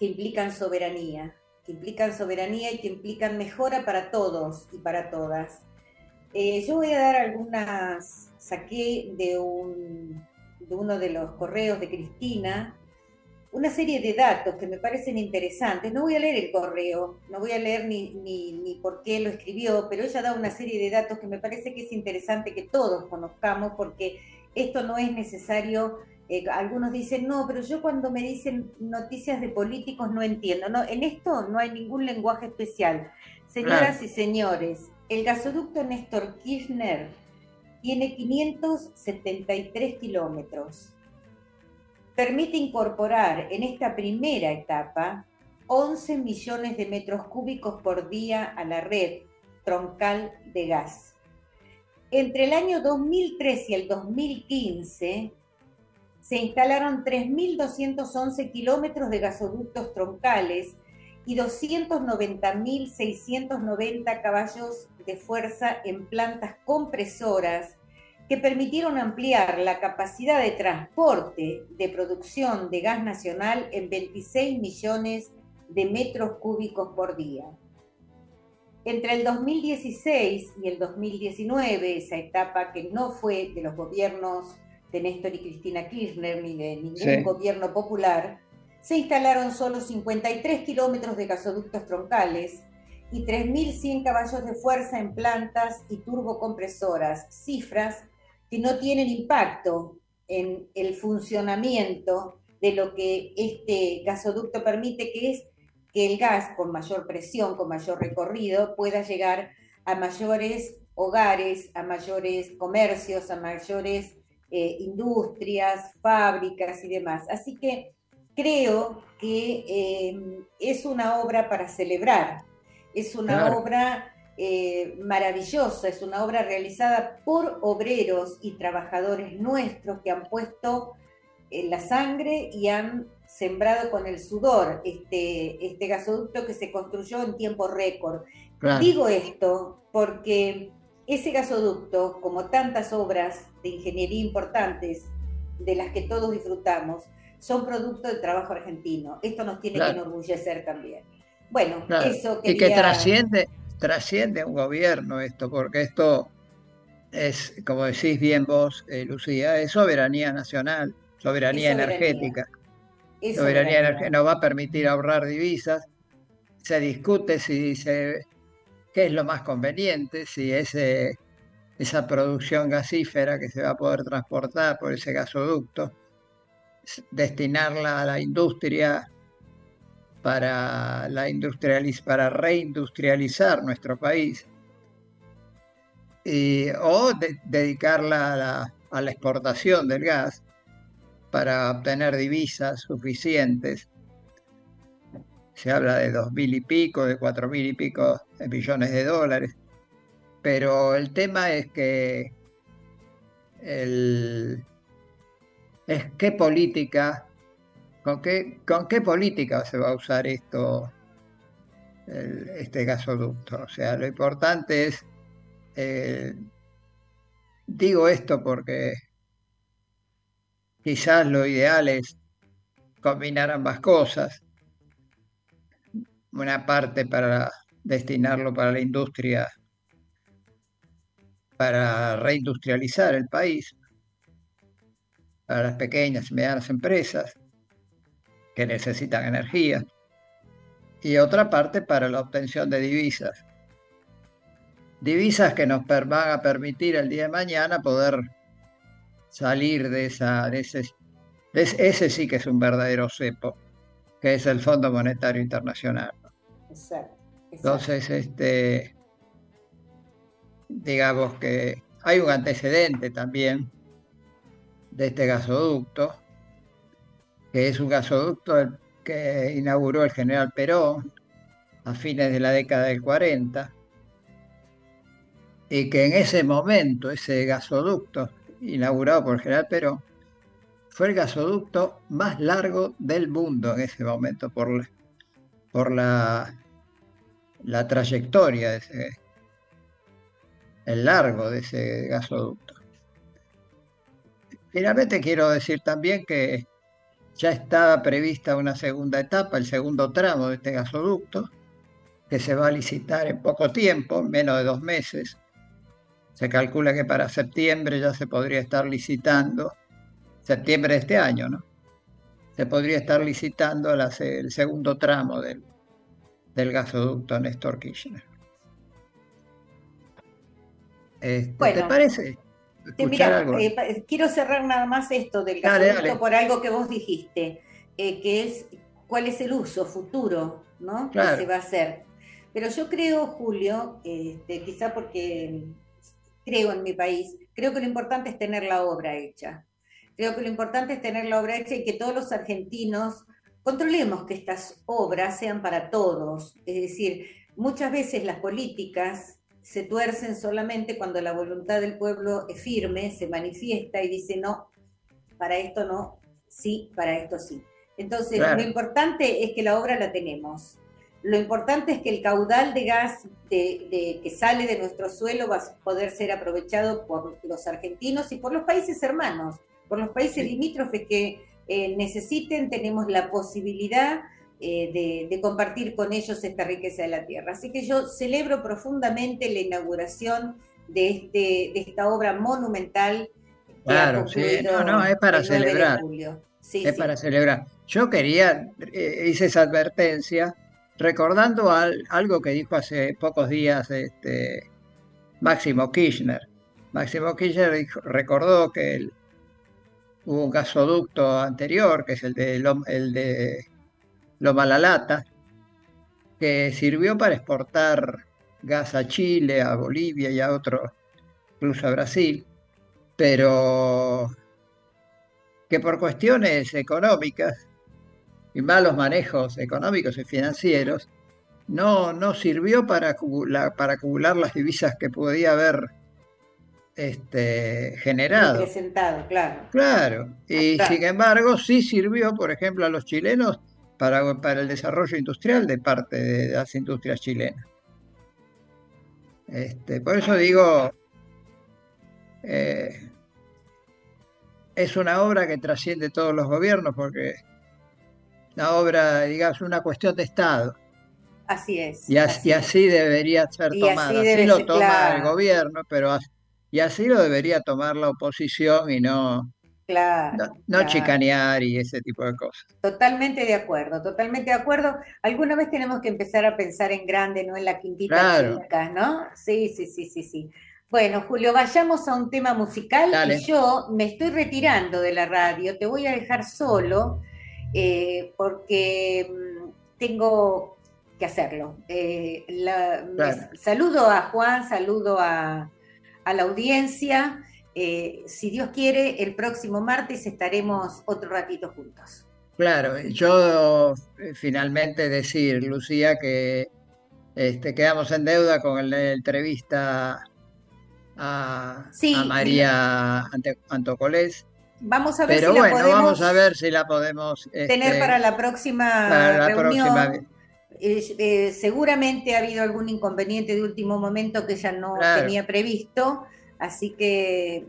Que implican soberanía, que implican soberanía y que implican mejora para todos y para todas. Eh, yo voy a dar algunas, saqué de, un, de uno de los correos de Cristina, una serie de datos que me parecen interesantes. No voy a leer el correo, no voy a leer ni, ni, ni por qué lo escribió, pero ella da una serie de datos que me parece que es interesante que todos conozcamos porque esto no es necesario eh, algunos dicen, no, pero yo cuando me dicen noticias de políticos no entiendo. No, en esto no hay ningún lenguaje especial. Señoras Claro. y señores, el gasoducto Néstor Kirchner tiene 573 kilómetros. Permite incorporar en esta primera etapa 11 millones de metros cúbicos por día a la red troncal de gas. Entre el año 2003 y el 2015 se instalaron 3.211 kilómetros de gasoductos troncales y 290.690 caballos de fuerza en plantas compresoras que permitieron ampliar la capacidad de transporte de producción de gas nacional en 26 millones de metros cúbicos por día. Entre el 2016 y el 2019, esa etapa que no fue de los gobiernos de Néstor y Cristina Kirchner ni de ningún Sí. gobierno popular, se instalaron solo 53 kilómetros de gasoductos troncales y 3.100 caballos de fuerza en plantas y turbocompresoras, cifras que no tienen impacto en el funcionamiento de lo que este gasoducto permite, que es que el gas con mayor presión, con mayor recorrido, pueda llegar a mayores hogares, a mayores comercios, a mayores eh, industrias, fábricas y demás. Así que creo que eh, es una obra para celebrar, es una Claro. obra eh, maravillosa, es una obra realizada por obreros y trabajadores nuestros que han puesto eh, la sangre y han sembrado con el sudor este, este gasoducto que se construyó en tiempo récord. Claro. Digo esto porque ese gasoducto, como tantas obras de ingeniería importantes de las que todos disfrutamos, son producto del trabajo argentino. Esto nos tiene Claro. que enorgullecer también. Bueno, Claro, eso Y que quería- trasciende, trasciende un gobierno esto, porque esto es, como decís bien vos, eh, Lucía, es soberanía nacional, soberanía Es soberanía. energética. es Soberanía soberanía. energética nos va a permitir ahorrar divisas. Se discute si se, qué es lo más conveniente, si ese, esa producción gasífera que se va a poder transportar por ese gasoducto, destinarla a la industria para, la para reindustrializar nuestro país o de- dedicarla a la, a la exportación del gas para obtener divisas suficientes. Se habla de dos mil y pico, de cuatro mil y pico de millones de dólares, pero el tema es que el, es qué política, con qué, con qué política se va a usar esto, este gasoducto. O sea, lo importante es, eh, digo esto porque quizás lo ideal es combinar ambas cosas. Una parte para destinarlo para la industria, para reindustrializar el país, para las pequeñas y medianas empresas que necesitan energía, y otra parte para la obtención de divisas. Divisas que nos van a permitir el día de mañana poder salir de esa, ese, ese sí que es un verdadero cepo, que es el Fondo Monetario Internacional. Entonces, este, digamos que hay un antecedente también de este gasoducto, que es un gasoducto que inauguró el general Perón a fines de la década del 40 y que en ese momento ese gasoducto inaugurado por el general Perón fue el gasoducto más largo del mundo en ese momento por por la, la trayectoria ese, el largo de ese gasoducto. Finalmente quiero decir también que ya está prevista una segunda etapa, el segundo tramo de este gasoducto, que se va a licitar en poco tiempo, menos de dos meses. Se calcula que para septiembre ya se podría estar licitando, septiembre de este año, ¿no? Se podría estar licitando el segundo tramo del, del gasoducto Néstor Kirchner. Este, ¿Te parece? Mira, eh, quiero cerrar nada más esto del gasoducto por algo que vos dijiste, eh, que es cuál es el uso futuro ¿no? que se va a hacer. Pero yo creo, Julio, este, quizá porque creo en mi país, creo que lo importante es tener la obra hecha. Creo que lo importante es tener la obra hecha y que todos los argentinos controlemos que estas obras sean para todos. Es decir, muchas veces las políticas se tuercen solamente cuando la voluntad del pueblo es firme, se manifiesta y dice no, para esto no, sí, para esto sí. Entonces, lo importante es que la obra la tenemos. Lo importante es que el caudal de gas de, que sale de nuestro suelo va a poder ser aprovechado por los argentinos y por los países hermanos, por los países limítrofes que eh, necesiten, tenemos la posibilidad eh, de, compartir con ellos esta riqueza de la tierra. Así que yo celebro profundamente la inauguración de, este, de esta obra monumental. Claro, sí, no, no, es para celebrar. es para celebrar. Yo quería, eh, hice esa advertencia recordando algo que dijo hace pocos días este, Máximo Kirchner. Máximo Kirchner recordó que hubo un gasoducto anterior, que es el de, el de Loma La Lata, que sirvió para exportar gas a Chile, a Bolivia y a otros, incluso a Brasil, pero que por cuestiones económicas y malos manejos económicos y financieros, no, no sirvió para para acumular las divisas que podía haber este, generado. Presentado, claro. Claro, y sin embargo sí sirvió, por ejemplo, a los chilenos para, el desarrollo industrial de parte de las industrias chilenas. Este, por eso digo, eh, es una obra que trasciende todos los gobiernos porque la obra, digamos, una cuestión de Estado. Así es. Y así, debería ser tomada. Así, lo toma el gobierno, pero y así lo debería tomar la oposición y no no, chicanear y ese tipo de cosas. Totalmente de acuerdo, totalmente de acuerdo. Alguna vez tenemos que empezar a pensar en grande, no en la quintita chica, ¿no? Sí, sí, sí, sí, sí. Bueno, Julio, vayamos a un tema musical y yo me estoy retirando de la radio, te voy a dejar solo eh, porque mm, tengo que hacerlo. Eh, saludo a Juan, saludo a, a la audiencia. Eh, si Dios quiere, el próximo martes estaremos otro ratito juntos. Claro, yo eh, finalmente decir, Lucía, que este, quedamos en deuda con la entrevista a, María Antocolés. Vamos a ver Pero bueno, vamos a ver si la podemos tener este, para la próxima reunión. Eh, seguramente ha habido algún inconveniente de último momento que ella no tenía previsto Así que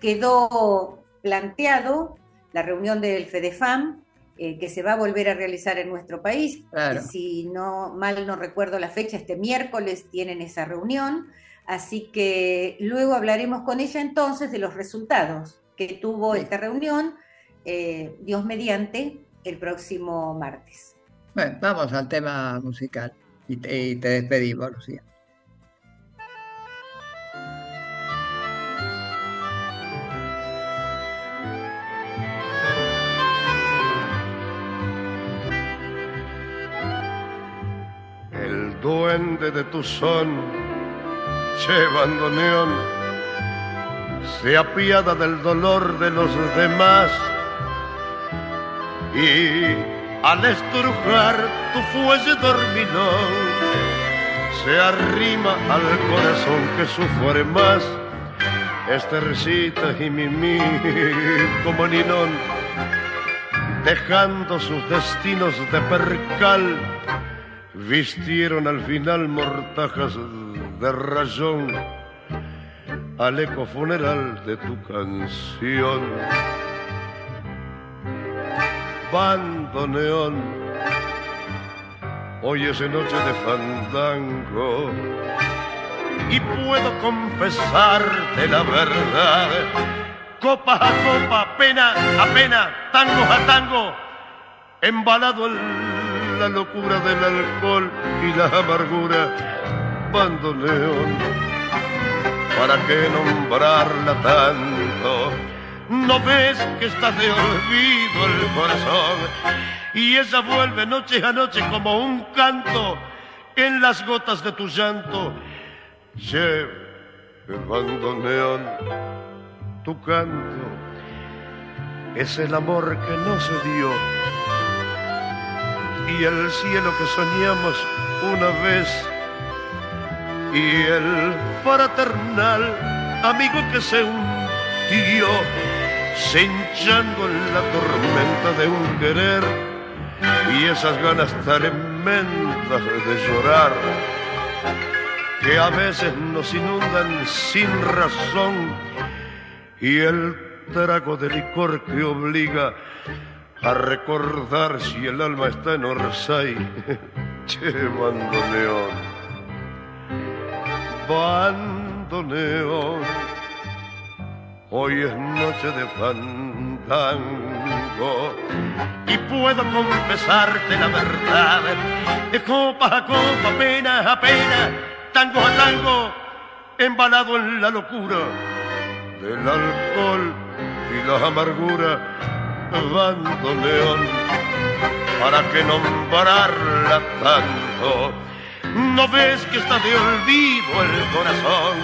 quedó planteado la reunión del FEDEFAM, eh, que se va a volver a realizar en nuestro país. Si no mal no recuerdo la fecha, este miércoles tienen esa reunión. Así que luego hablaremos con ella entonces de los resultados que tuvo esta reunión, eh, Dios mediante, el próximo martes. Bueno, vamos al tema musical y te, despedimos, Lucía. duende de tu son, llevando neón, se apiada del dolor de los demás y al estrujar tu fuelle dormilón, se arrima al corazón que sufre más. Estercita y Mimi como Ninón, dejando sus destinos de percal, vistieron al final mortajas de rayón al eco funeral de tu canción. Bandoneón, hoy es noche de fandango y puedo confesarte la verdad. Copa a copa, pena a pena, tango a tango, embalado en la locura del alcohol y la amargura. Bandoneón, ¿para qué nombrarla tanto? No ves que está de olvido el corazón. Y ella vuelve noche a noche como un canto en las gotas de tu llanto. Che, el bandoneón, tu canto. Es el amor que no se dio. Y el cielo que soñamos una vez. Y el fraternal amigo que se hundió, se hinchando en la tormenta de un querer y esas ganas tremendas de llorar que a veces nos inundan sin razón y el trago de licor que obliga a recordar si el alma está en Orsay. che, bandoneón bandoneón. Hoy es noche de fandango y puedo confesarte la verdad. De copa a copa, pena a pena, tango a tango, embalado en la locura del alcohol y la amargura. Bandoneón, para que nombrarla tanto no ves que está de olvido el corazón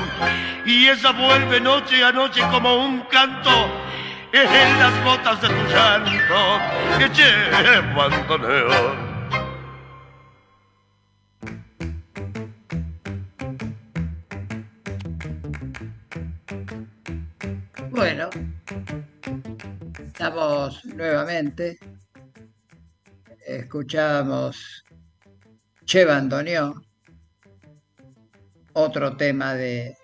y ella vuelve noche a noche como un canto en las gotas de tu llanto. Eche bandoneón. Bueno, estamos nuevamente. Escuchamos Che Bandoneón, otro tema de,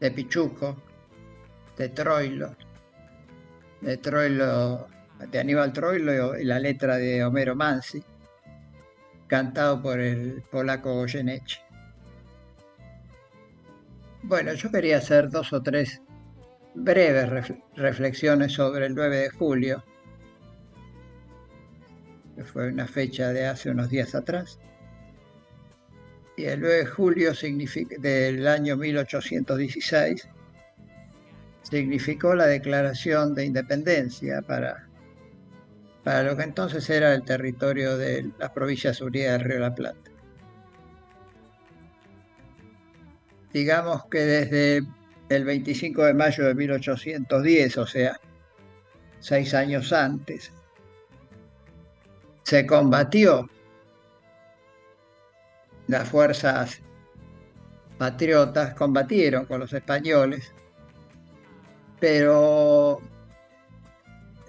de Pichuco, de Troilo, de Troilo, de Aníbal Troilo y la letra de Homero Mansi, cantado por el polaco Goyeneche. Bueno, yo quería hacer dos o tres breves reflexiones sobre el 9 de julio que fue una fecha de hace unos días atrás. Y el 9 de julio del año 1816 significó la declaración de independencia para, para lo que entonces era el territorio de las provincias unidas del Río de la Plata. Digamos que desde el 25 de mayo de 1810, o sea, seis años antes, se combatió. Las fuerzas patriotas combatieron con los españoles, pero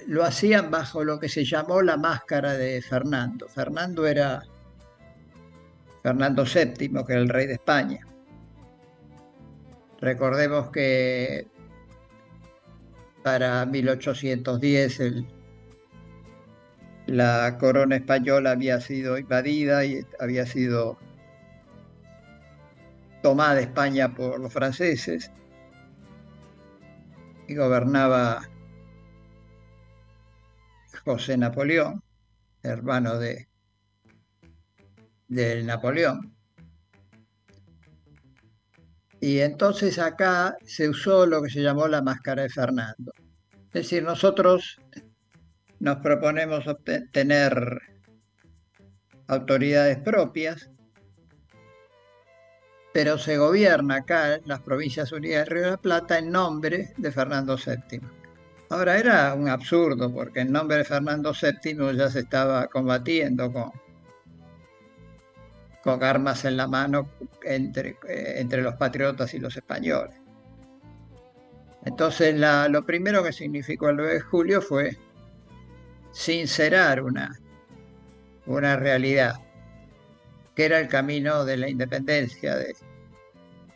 lo hacían bajo lo que se llamó la máscara de Fernando. Fernando era Fernando VII, que era el rey de España. Recordemos que para 1810 el la corona española había sido invadida y había sido tomada España por los franceses y gobernaba José Napoleón, hermano de, Napoleón. Y entonces acá se usó lo que se llamó la máscara de Fernando. Es decir, nosotros nos proponemos tener autoridades propias, pero se gobierna acá las Provincias Unidas de Río de la Plata en nombre de Fernando VII. Ahora era un absurdo porque en nombre de Fernando VII ya se estaba combatiendo con, con armas en la mano entre, eh, entre los patriotas y los españoles. Entonces lo primero que significó el 9 de julio fue sincerar una, una realidad, que era el camino de la independencia de,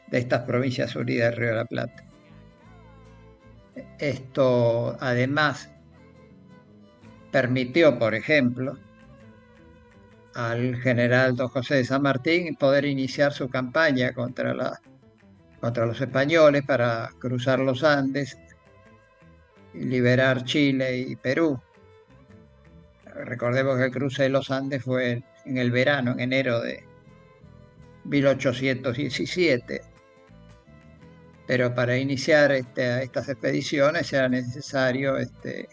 de estas provincias unidas del Río de la Plata. Esto además permitió, por ejemplo, al general don José de San Martín poder iniciar su campaña contra, la, contra los españoles para cruzar los Andes y liberar Chile y Perú. Recordemos que el cruce de los Andes fue en el verano, en enero de 1817 pero para iniciar este, estas expediciones era necesario este,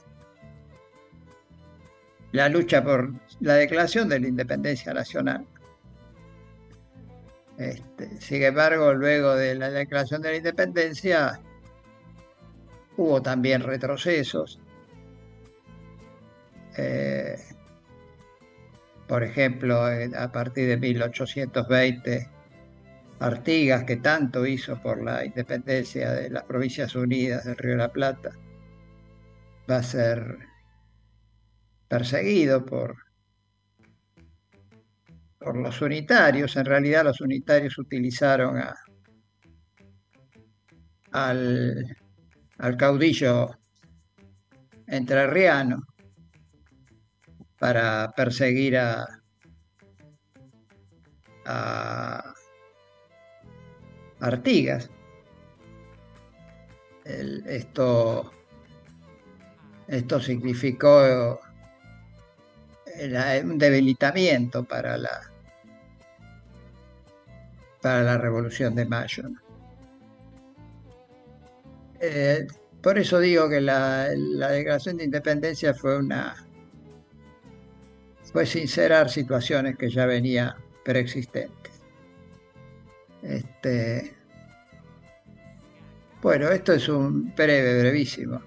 la lucha por la declaración de la independencia nacional. Este, sin embargo, luego de la declaración de la independencia hubo también retrocesos. Eh, por ejemplo, a partir de 1820 Artigas, que tanto hizo por la independencia de las Provincias Unidas del Río de la Plata, va a ser perseguido por, por los unitarios. En realidad los unitarios utilizaron al, al caudillo entrerriano para perseguir a, Artigas. esto, esto significó un debilitamiento para la, para la Revolución de Mayo. Eh, por eso digo que la, declaración de independencia fue una fue sincerar situaciones que ya venían preexistentes. Este, bueno, esto es un breve, brevísimo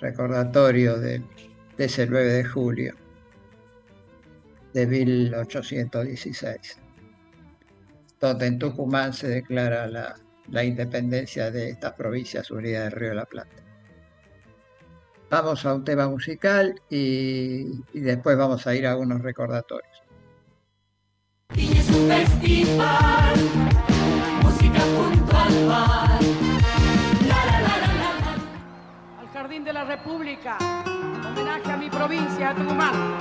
recordatorio de, ese 9 de julio de 1816, donde en Tucumán se declara la, independencia de estas provincias unidas del Río de la Plata. Vamos a un tema musical y, y después vamos a ir a unos recordatorios un festival, música junto al mar. al Jardín de la República, homenaje a mi provincia, Tucumán.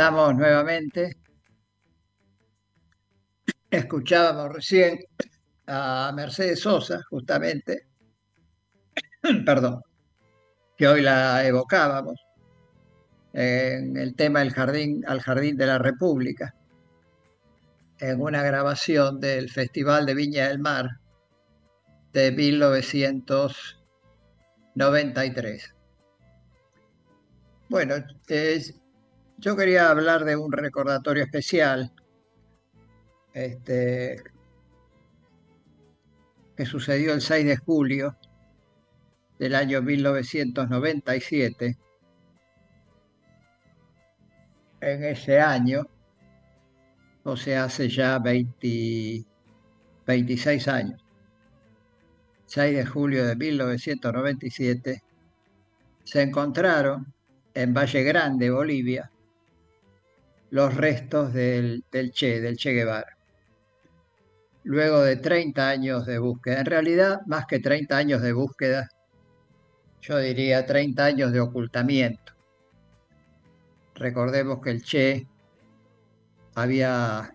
Estamos nuevamente. Escuchábamos recién a Mercedes Sosa, justamente, perdón, que hoy la evocábamos en el tema del jardín al jardín de la República, en una grabación del Festival de Viña del Mar de 1993. Bueno, es- yo quería hablar de un recordatorio especial este, que sucedió el 6 de julio del año 1997. En ese año, o sea, hace ya 20 26 años, 6 de julio de 1997, se encontraron en Valle Grande, Bolivia, los restos del, Che, del Che Guevara. Luego de 30 años de búsqueda, en realidad más que 30 años de búsqueda, yo diría 30 años de ocultamiento. Recordemos que el Che había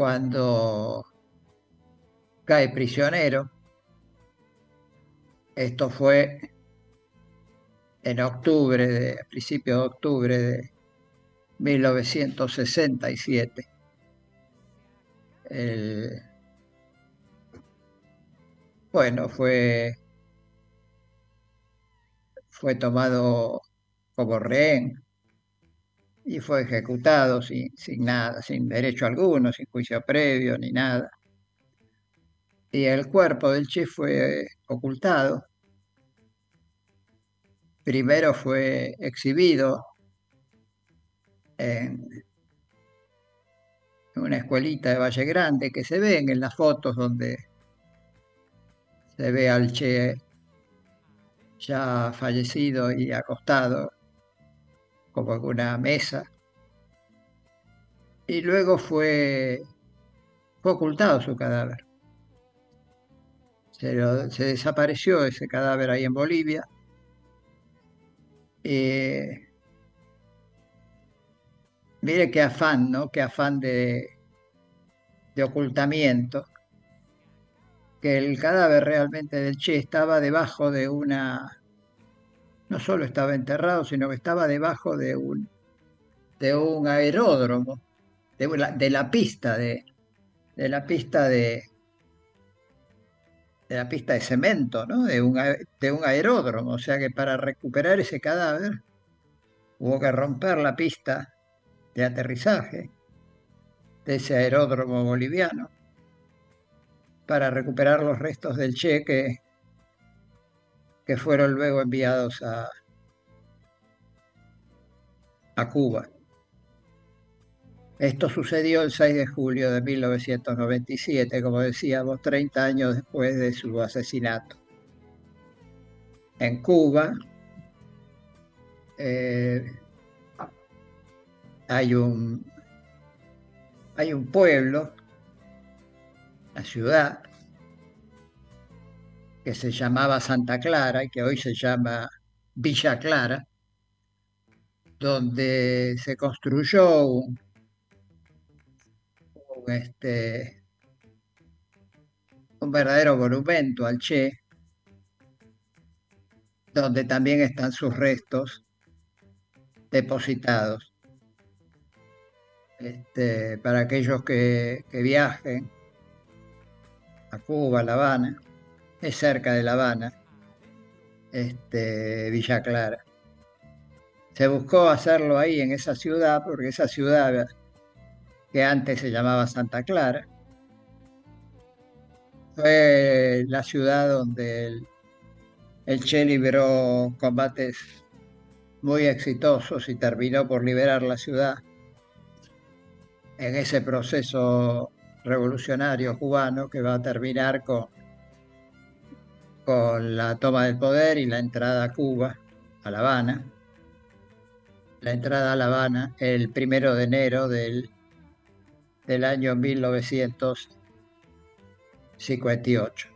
cuando cae prisionero. Esto fue en octubre, de, a principios de octubre de 1967. El- bueno, fue fue tomado como rehén y fue ejecutado sin, sin nada, sin derecho alguno, sin juicio previo ni nada. Y el cuerpo del Che fue ocultado. Primero fue exhibido en una escuelita de Valle Grande que se ven en las fotos donde se ve al Che ya fallecido y acostado como una mesa. Y luego fue, fue ocultado su cadáver. Se, se desapareció ese cadáver ahí en Bolivia. Eh, mire qué afán, ¿no? Qué afán de, de ocultamiento. Que el cadáver realmente del Che estaba debajo de una, no solo estaba enterrado, sino que estaba debajo de un, de un aeródromo, de, la pista de, de la pista de, de la pista de cemento, ¿no? De un, de un aeródromo. O sea que para recuperar ese cadáver hubo que romper la pista de aterrizaje de ese aeródromo boliviano para recuperar los restos del Che que, que fueron luego enviados a, a Cuba. Esto sucedió el 6 de julio de 1997, como decíamos, 30 años después de su asesinato. En Cuba eh, hay un hay un pueblo la ciudad, que se llamaba Santa Clara y que hoy se llama Villa Clara, donde se construyó este, un verdadero monumento al Che, donde también están sus restos depositados. Este, para aquellos que, que viajen a Cuba, a La Habana, es cerca de La Habana, este, Villa Clara. Se buscó hacerlo ahí en esa ciudad, porque esa ciudad que antes se llamaba Santa Clara, fue la ciudad donde el, el Che libró combates muy exitosos y terminó por liberar la ciudad en ese proceso revolucionario cubano que va a terminar con, con la toma del poder y la entrada a Cuba, a La Habana. La entrada a La Habana el primero de enero del, del año 1958.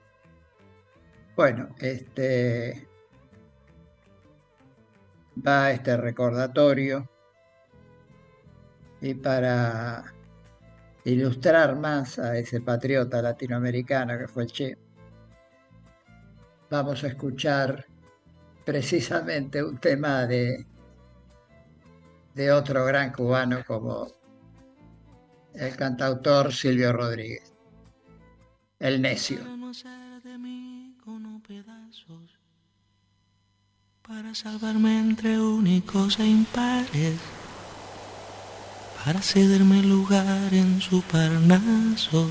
Bueno, este va este recordatorio y para ilustrar más a ese patriota latinoamericano que fue el Che, vamos a escuchar precisamente un tema de, otro gran cubano como el cantautor Silvio Rodríguez, El Necio. Para salvarme entre únicos e impares para cederme lugar en su parnaso,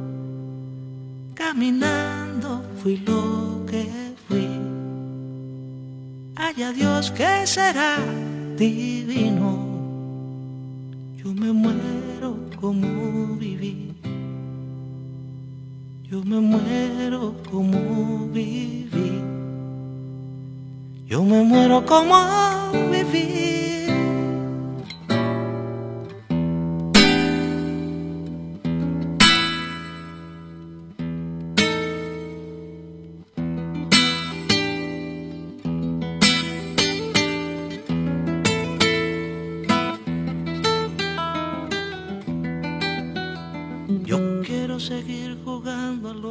Caminando fui lo que fui. Haya Dios que será divino. Yo me muero como viví. Yo me muero como viví. Yo me muero como viví.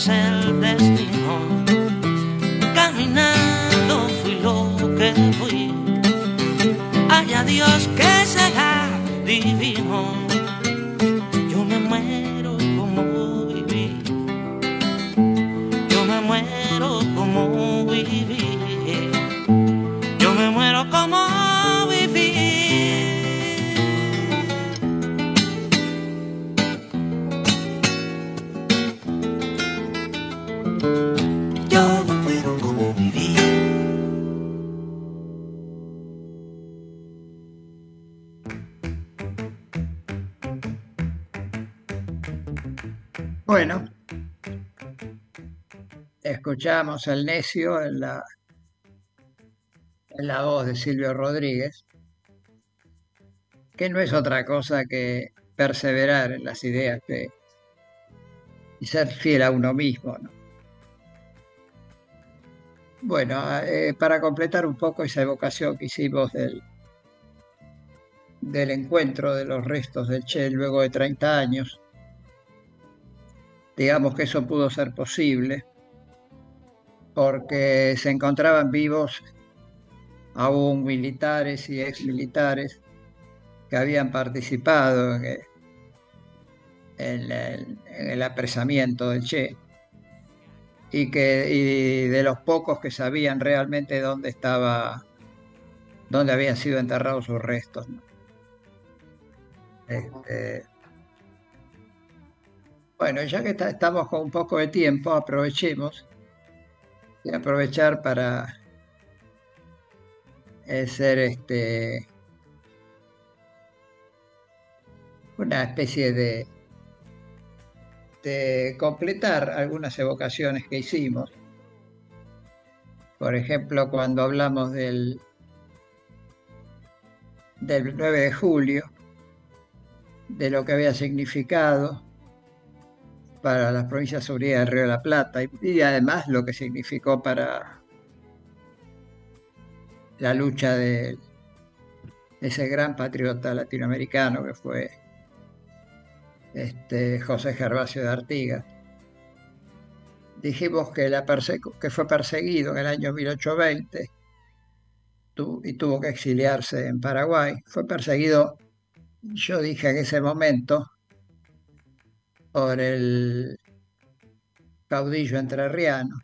Es el destino. Caminando fui lo que fui. Haya Dios que será divino. Yo me muero como viví. Yo me muero como viví. Bueno, escuchamos al necio en la, en la voz de Silvio Rodríguez, que no es otra cosa que perseverar en las ideas que, y ser fiel a uno mismo. ¿no? Bueno, eh, para completar un poco esa evocación que hicimos del, del encuentro de los restos del Che luego de 30 años, digamos que eso pudo ser posible porque se encontraban vivos aún militares y exmilitares que habían participado en el, en el- en el apresamiento del Che y que y de los pocos que sabían realmente dónde estaba dónde habían sido enterrados sus restos ¿no? Este, bueno, ya que estamos con un poco de tiempo, aprovechemos y aprovechar para hacer este una especie de de completar algunas evocaciones que hicimos. Por ejemplo, cuando hablamos del del 9 de julio, de lo que había significado para las provincias unidas del Río de la Plata y, además lo que significó para la lucha de ese gran patriota latinoamericano que fue este, José Gervasio de Artigas. Dijimos que, la que fue perseguido en el año 1820 tu- y tuvo que exiliarse en Paraguay. Fue perseguido, yo dije en ese momento, por el caudillo entrerriano.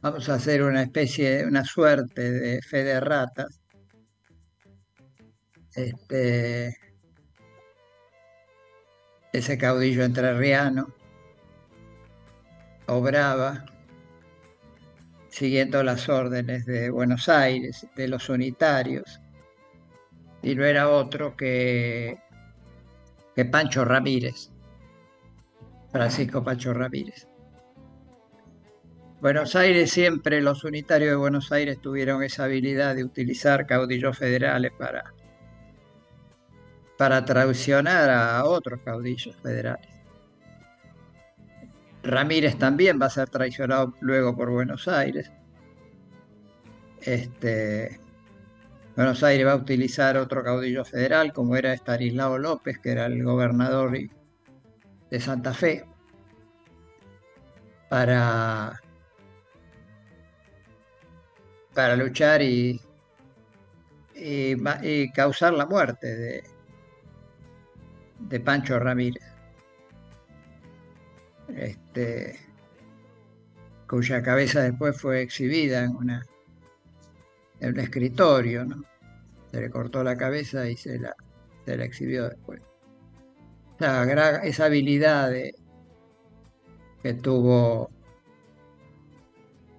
Vamos a hacer una especie, una suerte de fe de ratas. Este, ese caudillo entrerriano obraba siguiendo las órdenes de Buenos Aires, de los unitarios, y no era otro que, que Pancho Ramírez, Francisco Pancho Ramírez. Buenos Aires siempre, los unitarios de Buenos Aires tuvieron esa habilidad de utilizar caudillos federales para, para traicionar a otros caudillos federales. Ramírez también va a ser traicionado luego por Buenos Aires. Este, Buenos Aires va a utilizar otro caudillo federal, como era Estanislao López, que era el gobernador y- de Santa Fe, para, para luchar y, causar la muerte de, de Pancho Ramírez, este, cuya cabeza después fue exhibida en, una, en un escritorio, ¿no? Se le cortó la cabeza y se la, se la exhibió después. Esa, habilidad que tuvo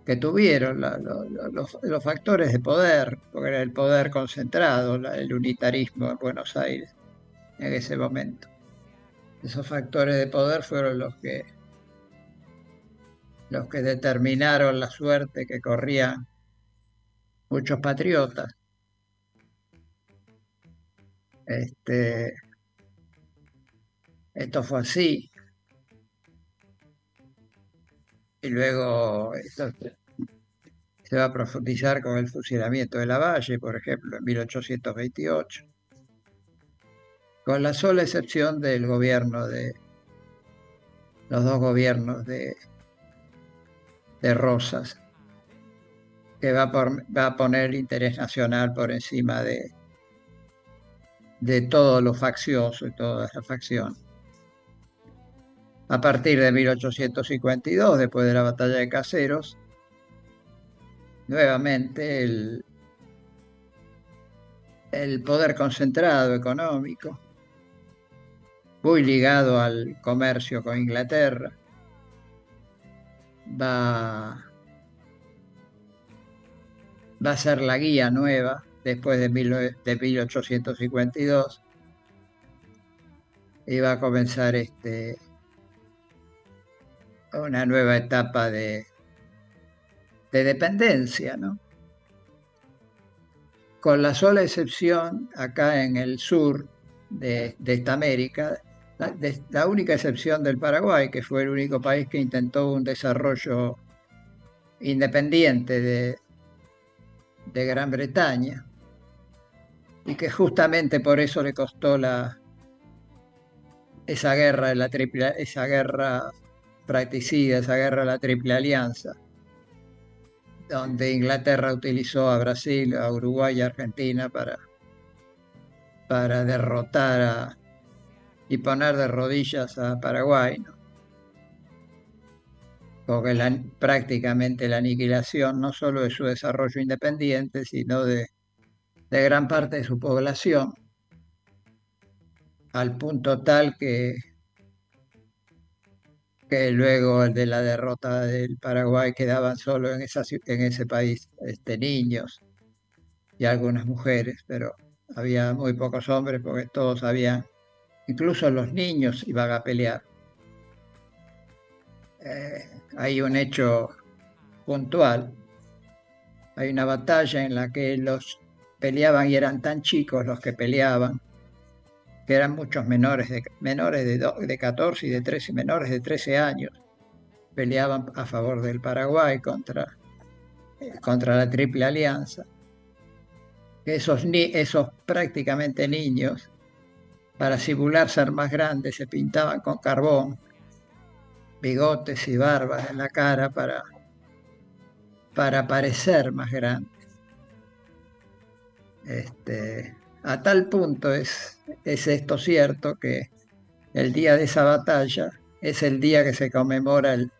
que tuvieron los, factores de poder, porque era el poder concentrado, el unitarismo en Buenos Aires en ese momento. Esos factores de poder fueron los que los que determinaron la suerte que corrían muchos patriotas. Este, esto fue así. Y luego esto se- va a profundizar con el fusilamiento de Lavalle, por ejemplo, en 1828, con la sola excepción del gobierno de los dos gobiernos de, de Rosas, que va, por- va a poner el interés nacional por encima de, de todo lo faccioso y toda esa facción. A partir de 1852, después de la batalla de Caseros, nuevamente el, poder concentrado económico, muy ligado al comercio con Inglaterra, va, a ser la guía nueva después de, 19 de 1852 y va a comenzar este, una nueva etapa de, de dependencia, ¿no? Con la sola excepción acá en el sur de, de esta América, la, única excepción del Paraguay, que fue el único país que intentó un desarrollo independiente de, de Gran Bretaña, y que justamente por eso le costó la, esa guerra, la triple, esa guerra practicida, esa guerra de la Triple Alianza, donde Inglaterra utilizó a Brasil, a Uruguay y a Argentina para, para derrotar y poner de rodillas a Paraguay, ¿no? Porque la- prácticamente la aniquilación no solo de su desarrollo independiente, sino de, de gran parte de su población, al punto tal que que luego de la derrota del Paraguay quedaban solo en, esa, en ese país este, niños y algunas mujeres, pero había muy pocos hombres porque todos habían, incluso los niños iban a pelear. Eh, hay un hecho puntual, hay una batalla en la que los peleaban y eran tan chicos los que peleaban que eran muchos menores de, menores de, do- de 14 y de 13, menores de 13 años, peleaban a favor del Paraguay contra, eh, contra la Triple Alianza. Esos, ni, esos prácticamente niños, para simular ser más grandes, se pintaban con carbón, bigotes y barbas en la cara para, para parecer más grandes. Este, a tal punto es, es esto cierto que el día de esa batalla es el día que se conmemora el,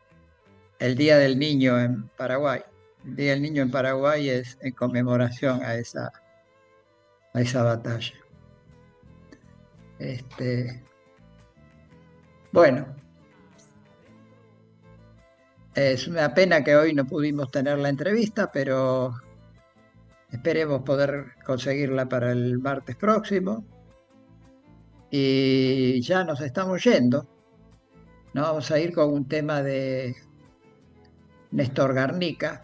el Día del Niño en Paraguay. El Día del Niño en Paraguay es en conmemoración a esa, a esa batalla. Este, bueno, es una pena que hoy no pudimos tener la entrevista, pero esperemos poder conseguirla para el martes próximo. Y ya nos estamos yendo. Nos vamos a ir con un tema de Néstor Garnica,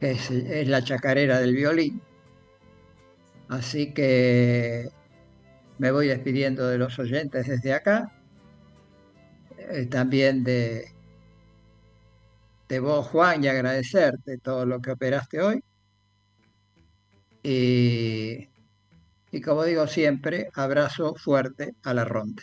que es, la chacarera del violín. Así que me voy despidiendo de los oyentes desde acá. Eh, también de, de vos, Juan, y agradecerte todo lo que operaste hoy. Y, como digo siempre, abrazo fuerte a la ronda.